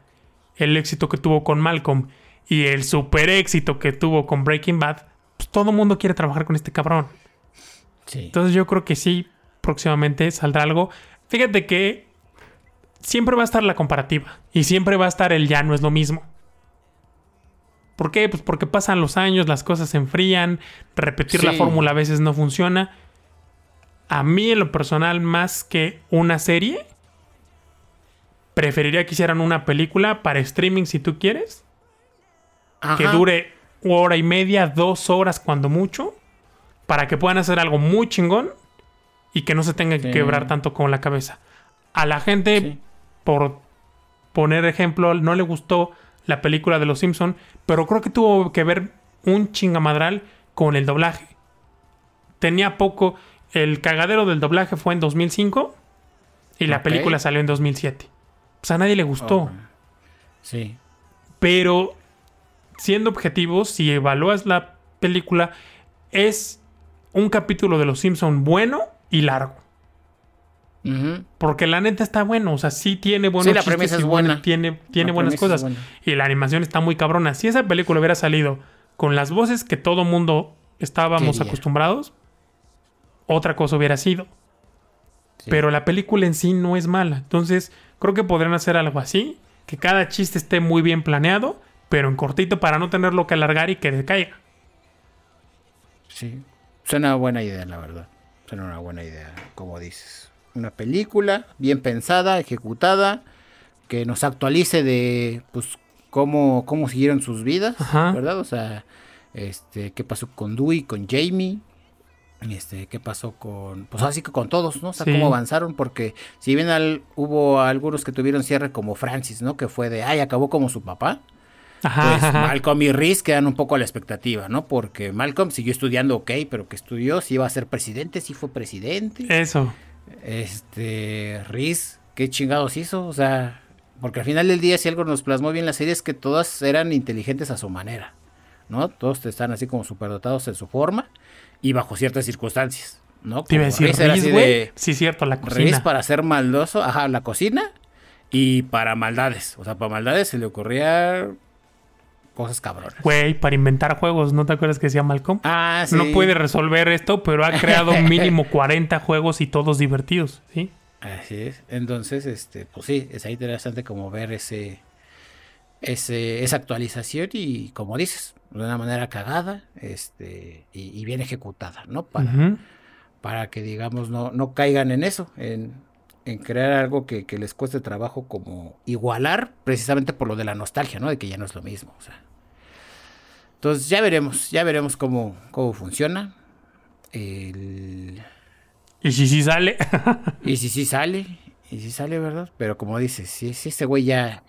el éxito que tuvo con Malcolm y el super éxito que tuvo con Breaking Bad, pues todo el mundo quiere trabajar con este cabrón. Sí. Entonces yo creo que sí, próximamente saldrá algo. Fíjate que siempre va a estar la comparativa y siempre va a estar el ya no es lo mismo. ¿Por qué? Pues porque pasan los años, las cosas se enfrían, repetir la fórmula a veces no funciona. A mí en lo personal, más que una serie, preferiría que hicieran una película para streaming si tú quieres. Que dure hora y media, dos horas cuando mucho. Para que puedan hacer algo muy chingón y que no se tenga que quebrar tanto con la cabeza. A la gente por poner ejemplo, no le gustó la película de Los Simpson, pero creo que tuvo que ver un chingamadral con el doblaje. Tenía poco, el cagadero del doblaje fue en 2005 y la película salió en 2007. Pues a nadie le gustó. Sí. Pero siendo objetivos, si evalúas la película es un capítulo de Los Simpson bueno y largo. Porque la neta está bueno, o sea, sí tiene buenos sí, la premisa es buena. tiene, tiene buenas cosas. Y la animación está muy cabrona. Si esa película hubiera salido con las voces que todo mundo estábamos acostumbrados, otra cosa hubiera sido. Pero la película en sí no es mala. Entonces, creo que podrían hacer algo así. Que cada chiste esté muy bien planeado, pero en cortito para no tenerlo que alargar y que decaiga. Sí. Suena una buena idea, la verdad. Suena una buena idea, como dices una película bien pensada, ejecutada, que nos actualice de pues cómo, cómo siguieron sus vidas, ¿verdad? O sea, este, qué pasó con Dewey, con Jamie, este, qué pasó con, pues así que con todos, ¿no? O sea, cómo avanzaron, porque si bien al, hubo algunos que tuvieron cierre como Francis, ¿no? Que fue de, ay, acabó como su papá. Ajá, pues Malcolm y Riz quedan un poco a la expectativa, ¿no? Porque Malcolm siguió estudiando, ok, pero que estudió, si iba a ser presidente, si fue presidente. Eso. Este, Riz, ¿qué chingados hizo? O sea, porque al final del día, si algo nos plasmó bien la serie es que todas eran inteligentes a su manera, ¿no? Todos están así como superdotados en su forma y bajo ciertas circunstancias, ¿no? Te iba a decir Riz, Sí, cierto, la cocina. Riz para ser maldoso, ajá, la cocina y para maldades. O sea, para maldades se le ocurría cosas cabronas. Güey, para inventar juegos, ¿no te acuerdas que decía Malcolm? Ah, sí. No puede resolver esto, pero ha creado (laughs) mínimo 40 juegos y todos divertidos, ¿sí? Así es. Entonces, este, pues sí, es ahí interesante como ver ese, ese, esa actualización y como dices, de una manera cagada, este, y, bien ejecutada, ¿no? Para, para que digamos no, no caigan en eso, en, en crear algo que, que, les cueste trabajo como igualar, precisamente por lo de la nostalgia, ¿no? De que ya no es lo mismo. O sea, entonces ya veremos, ya veremos cómo, cómo funciona. El... Y si sí sale. (laughs) y si sí sale. Y si sale, ¿verdad? Pero como dices, si, si este güey ya,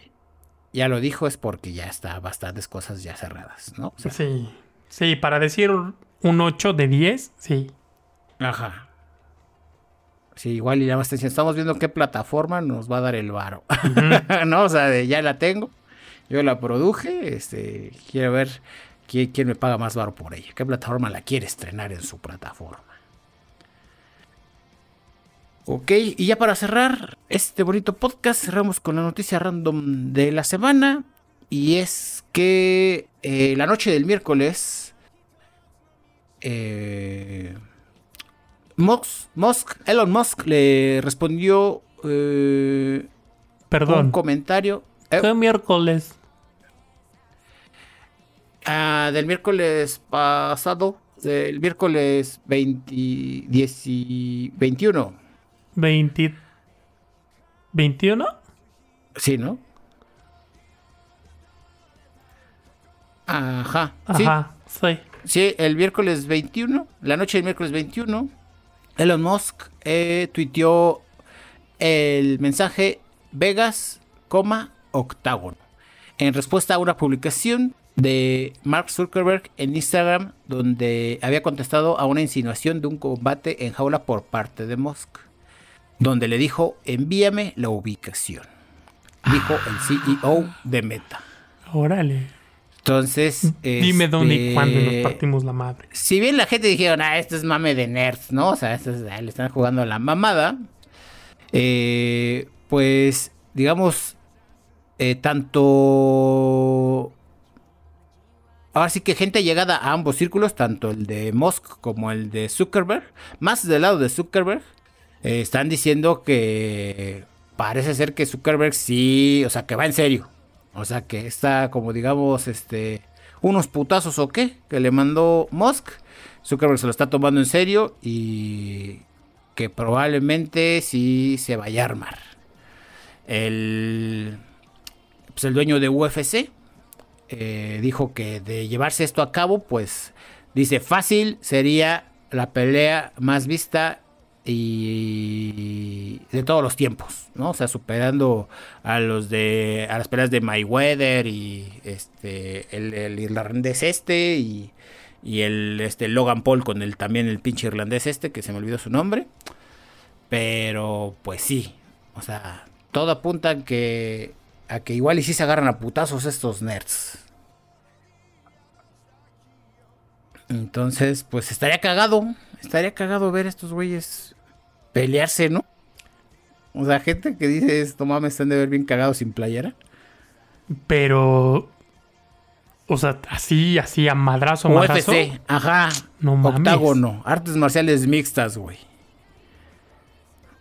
ya lo dijo es porque ya está bastantes cosas ya cerradas, ¿no? sí. Sí, para decir un 8 de 10, sí. Ajá. Sí, igual y ya más estamos viendo qué plataforma nos va a dar el varo. (laughs) no, o sea, ya la tengo. Yo la produje, este, quiero ver ¿Quién, me paga más barro por ella? ¿Qué plataforma la quiere estrenar en su plataforma? Ok, y ya para cerrar este bonito podcast, cerramos con la noticia random de la semana. Y es que eh, la noche del miércoles, eh, Musk, Elon Musk le respondió eh, Perdón. un comentario. ¿Qué miércoles? Ah, del miércoles pasado, del miércoles 20, 21. 20, ¿21? Sí, ¿no? Ajá. Ajá, sí. sí. el miércoles 21, la noche del miércoles 21, Elon Musk eh, tuiteó el mensaje Vegas, octágono. En respuesta a una publicación de Mark Zuckerberg en Instagram donde había contestado a una insinuación de un combate en jaula por parte de Musk, donde le dijo envíame la ubicación, dijo el CEO de Meta. Órale. Entonces, dime dónde y cuándo nos partimos la madre. Si bien la gente dijeron, ah, esto es mame de nerds, ¿no? O sea, esto ah, le están jugando la mamada. Eh, pues, digamos, eh, tanto ahora sí que gente llegada a ambos círculos, tanto el de Musk como el de Zuckerberg, más del lado de Zuckerberg, eh, están diciendo que parece ser que Zuckerberg sí, o sea, que va en serio. O sea, que está como digamos, este, unos putazos o qué, que le mandó Musk. Zuckerberg se lo está tomando en serio y que probablemente sí se vaya a armar. El, pues el dueño de UFC, eh, dijo que de llevarse esto a cabo, pues dice fácil sería la pelea más vista y de todos los tiempos, ¿no? O sea, superando a los de a las peleas de Mayweather y este el, irlandés este y, y, el este Logan Paul con el también el pinche irlandés este que se me olvidó su nombre. Pero pues sí, o sea, todo apunta que a que igual y si se agarran a putazos estos nerds. Entonces, pues estaría cagado. Estaría cagado ver a estos güeyes pelearse, ¿no? O sea, gente que dice esto mames, están de ver bien cagados sin playera. Pero. O sea, así, así a madrazo, madrazo. UFC, ajá. No mames. Octágono, artes marciales mixtas, güey.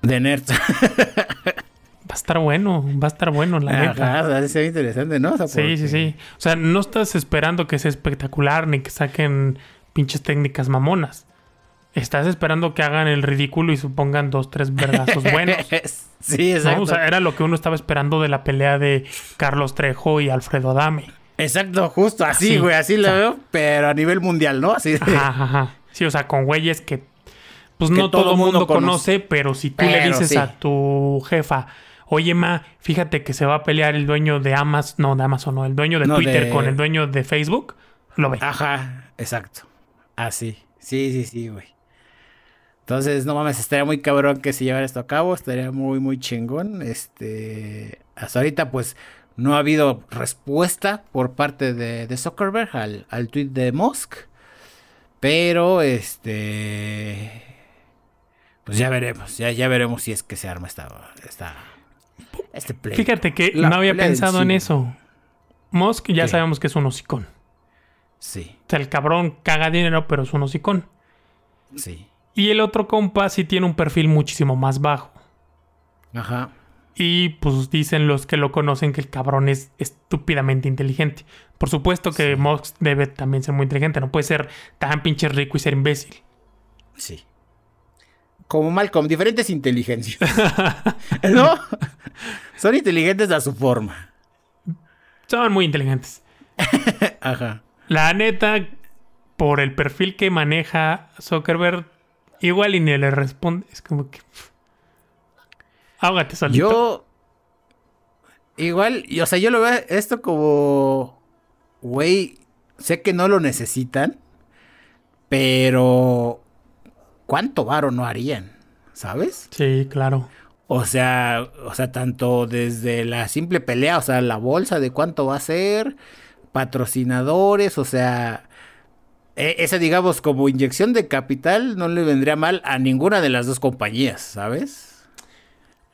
De nerds. Va a estar bueno, va a estar bueno, la neta. Ajá, va a ser interesante, ¿no? sí, sí, sí. O sea, no estás esperando que sea espectacular ni que saquen pinches técnicas mamonas. Estás esperando que hagan el ridículo y supongan dos, tres verdazos buenos. (laughs) sí, exacto. O sea, era lo que uno estaba esperando de la pelea de Carlos Trejo y Alfredo Adame. Exacto, justo así, güey, así lo veo, pero a nivel mundial, ¿no? Así ajá, ajá. Sí, o sea, con güeyes que pues no todo el mundo, conoce, pero si tú le dices a tu jefa, oye, ma, fíjate que se va a pelear el dueño de Amazon, no, de Amazon, no, el dueño de Twitter con el dueño de Facebook, lo ve. Ajá, exacto. Así. Sí, sí, sí, güey. Entonces, no mames, estaría muy cabrón que se llevara esto a cabo, estaría muy, muy chingón. Este, hasta ahorita, pues, no ha habido respuesta por parte de, de Zuckerberg al, al tweet de Musk. Pero, este, pues ya veremos, ya, ya veremos si es que se arma esta, esta este play. Fíjate que no había pensado en eso. Musk ya sabemos que es un hocicón. Sí. O sea, el cabrón caga dinero, pero es un hocicón. Sí. Y el otro compa sí tiene un perfil muchísimo más bajo. Ajá. Y pues dicen los que lo conocen que el cabrón es estúpidamente inteligente. Por supuesto que Musk debe también ser muy inteligente. No puede ser tan pinche rico y ser imbécil. Sí como Malcolm, diferentes inteligencias. (laughs) ¿No? Son inteligentes a su forma. Son muy inteligentes. (laughs) Ajá. La neta, por el perfil que maneja Zuckerberg, igual y ni le responde. Es como que. Ágate solito. Yo. Igual, o sea, yo lo veo esto como. Güey, sé que no lo necesitan, pero ¿cuánto varo no harían? ¿Sabes? Sí, claro. O sea, o sea, tanto desde la simple pelea, o sea, la bolsa de cuánto va a ser, patrocinadores, o sea, e, esa digamos como inyección de capital no le vendría mal a ninguna de las dos compañías, ¿sabes?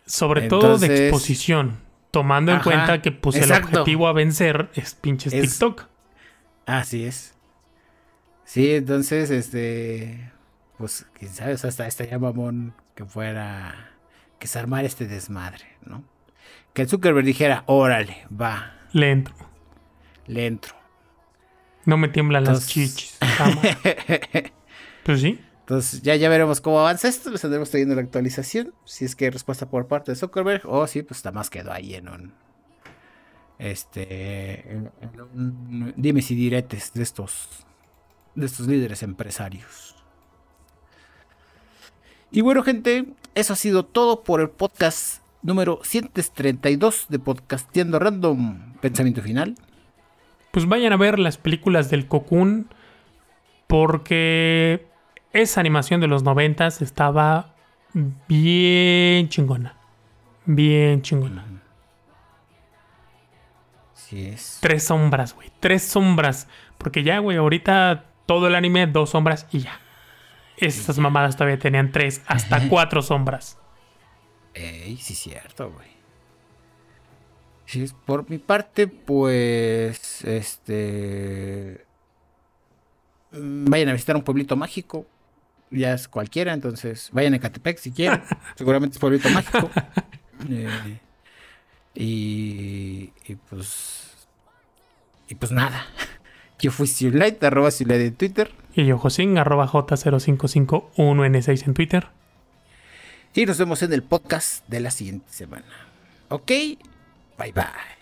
Sobre todo de exposición, tomando en cuenta que pues el objetivo a vencer es pinches TikTok. Así es. Sí, entonces, este, pues quién sabe, o sea, hasta estaría mamón que fuera, que se armara este desmadre, ¿no? Que el Zuckerberg dijera, órale, va. Le entro. Le entro. No me tiemblan las chichis. (laughs) pues sí. Entonces ya, ya veremos cómo avanza esto, les tendremos trayendo la actualización, si es que hay respuesta por parte de Zuckerberg, o si pues nada más quedó ahí en un... Este... En, un, dime si diretes de estos... De estos líderes empresarios. Y bueno, gente, eso ha sido todo por el podcast número 132 de Podcastiendo Random. Pensamiento final. Pues vayan a ver las películas del Cocoon porque esa animación de los noventas estaba bien chingona. Bien chingona. Sí es. Tres sombras, güey. Tres sombras. Porque ya, güey, ahorita todo el anime, dos sombras y ya. Estas mamadas todavía tenían tres, hasta cuatro sombras. Ey, sí, cierto, güey. Por mi parte, pues. Este. Mm, vayan a visitar un pueblito mágico. Ya es cualquiera, entonces vayan a Catepec si quieren. (laughs) Seguramente es pueblito mágico. Eh, y, y pues. Y pues nada. (laughs) Yo fui Light, arroba Light en Twitter. Y yo, Josín, arroba J0551N6 en Twitter. Y nos vemos en el podcast de la siguiente semana. Ok, bye bye.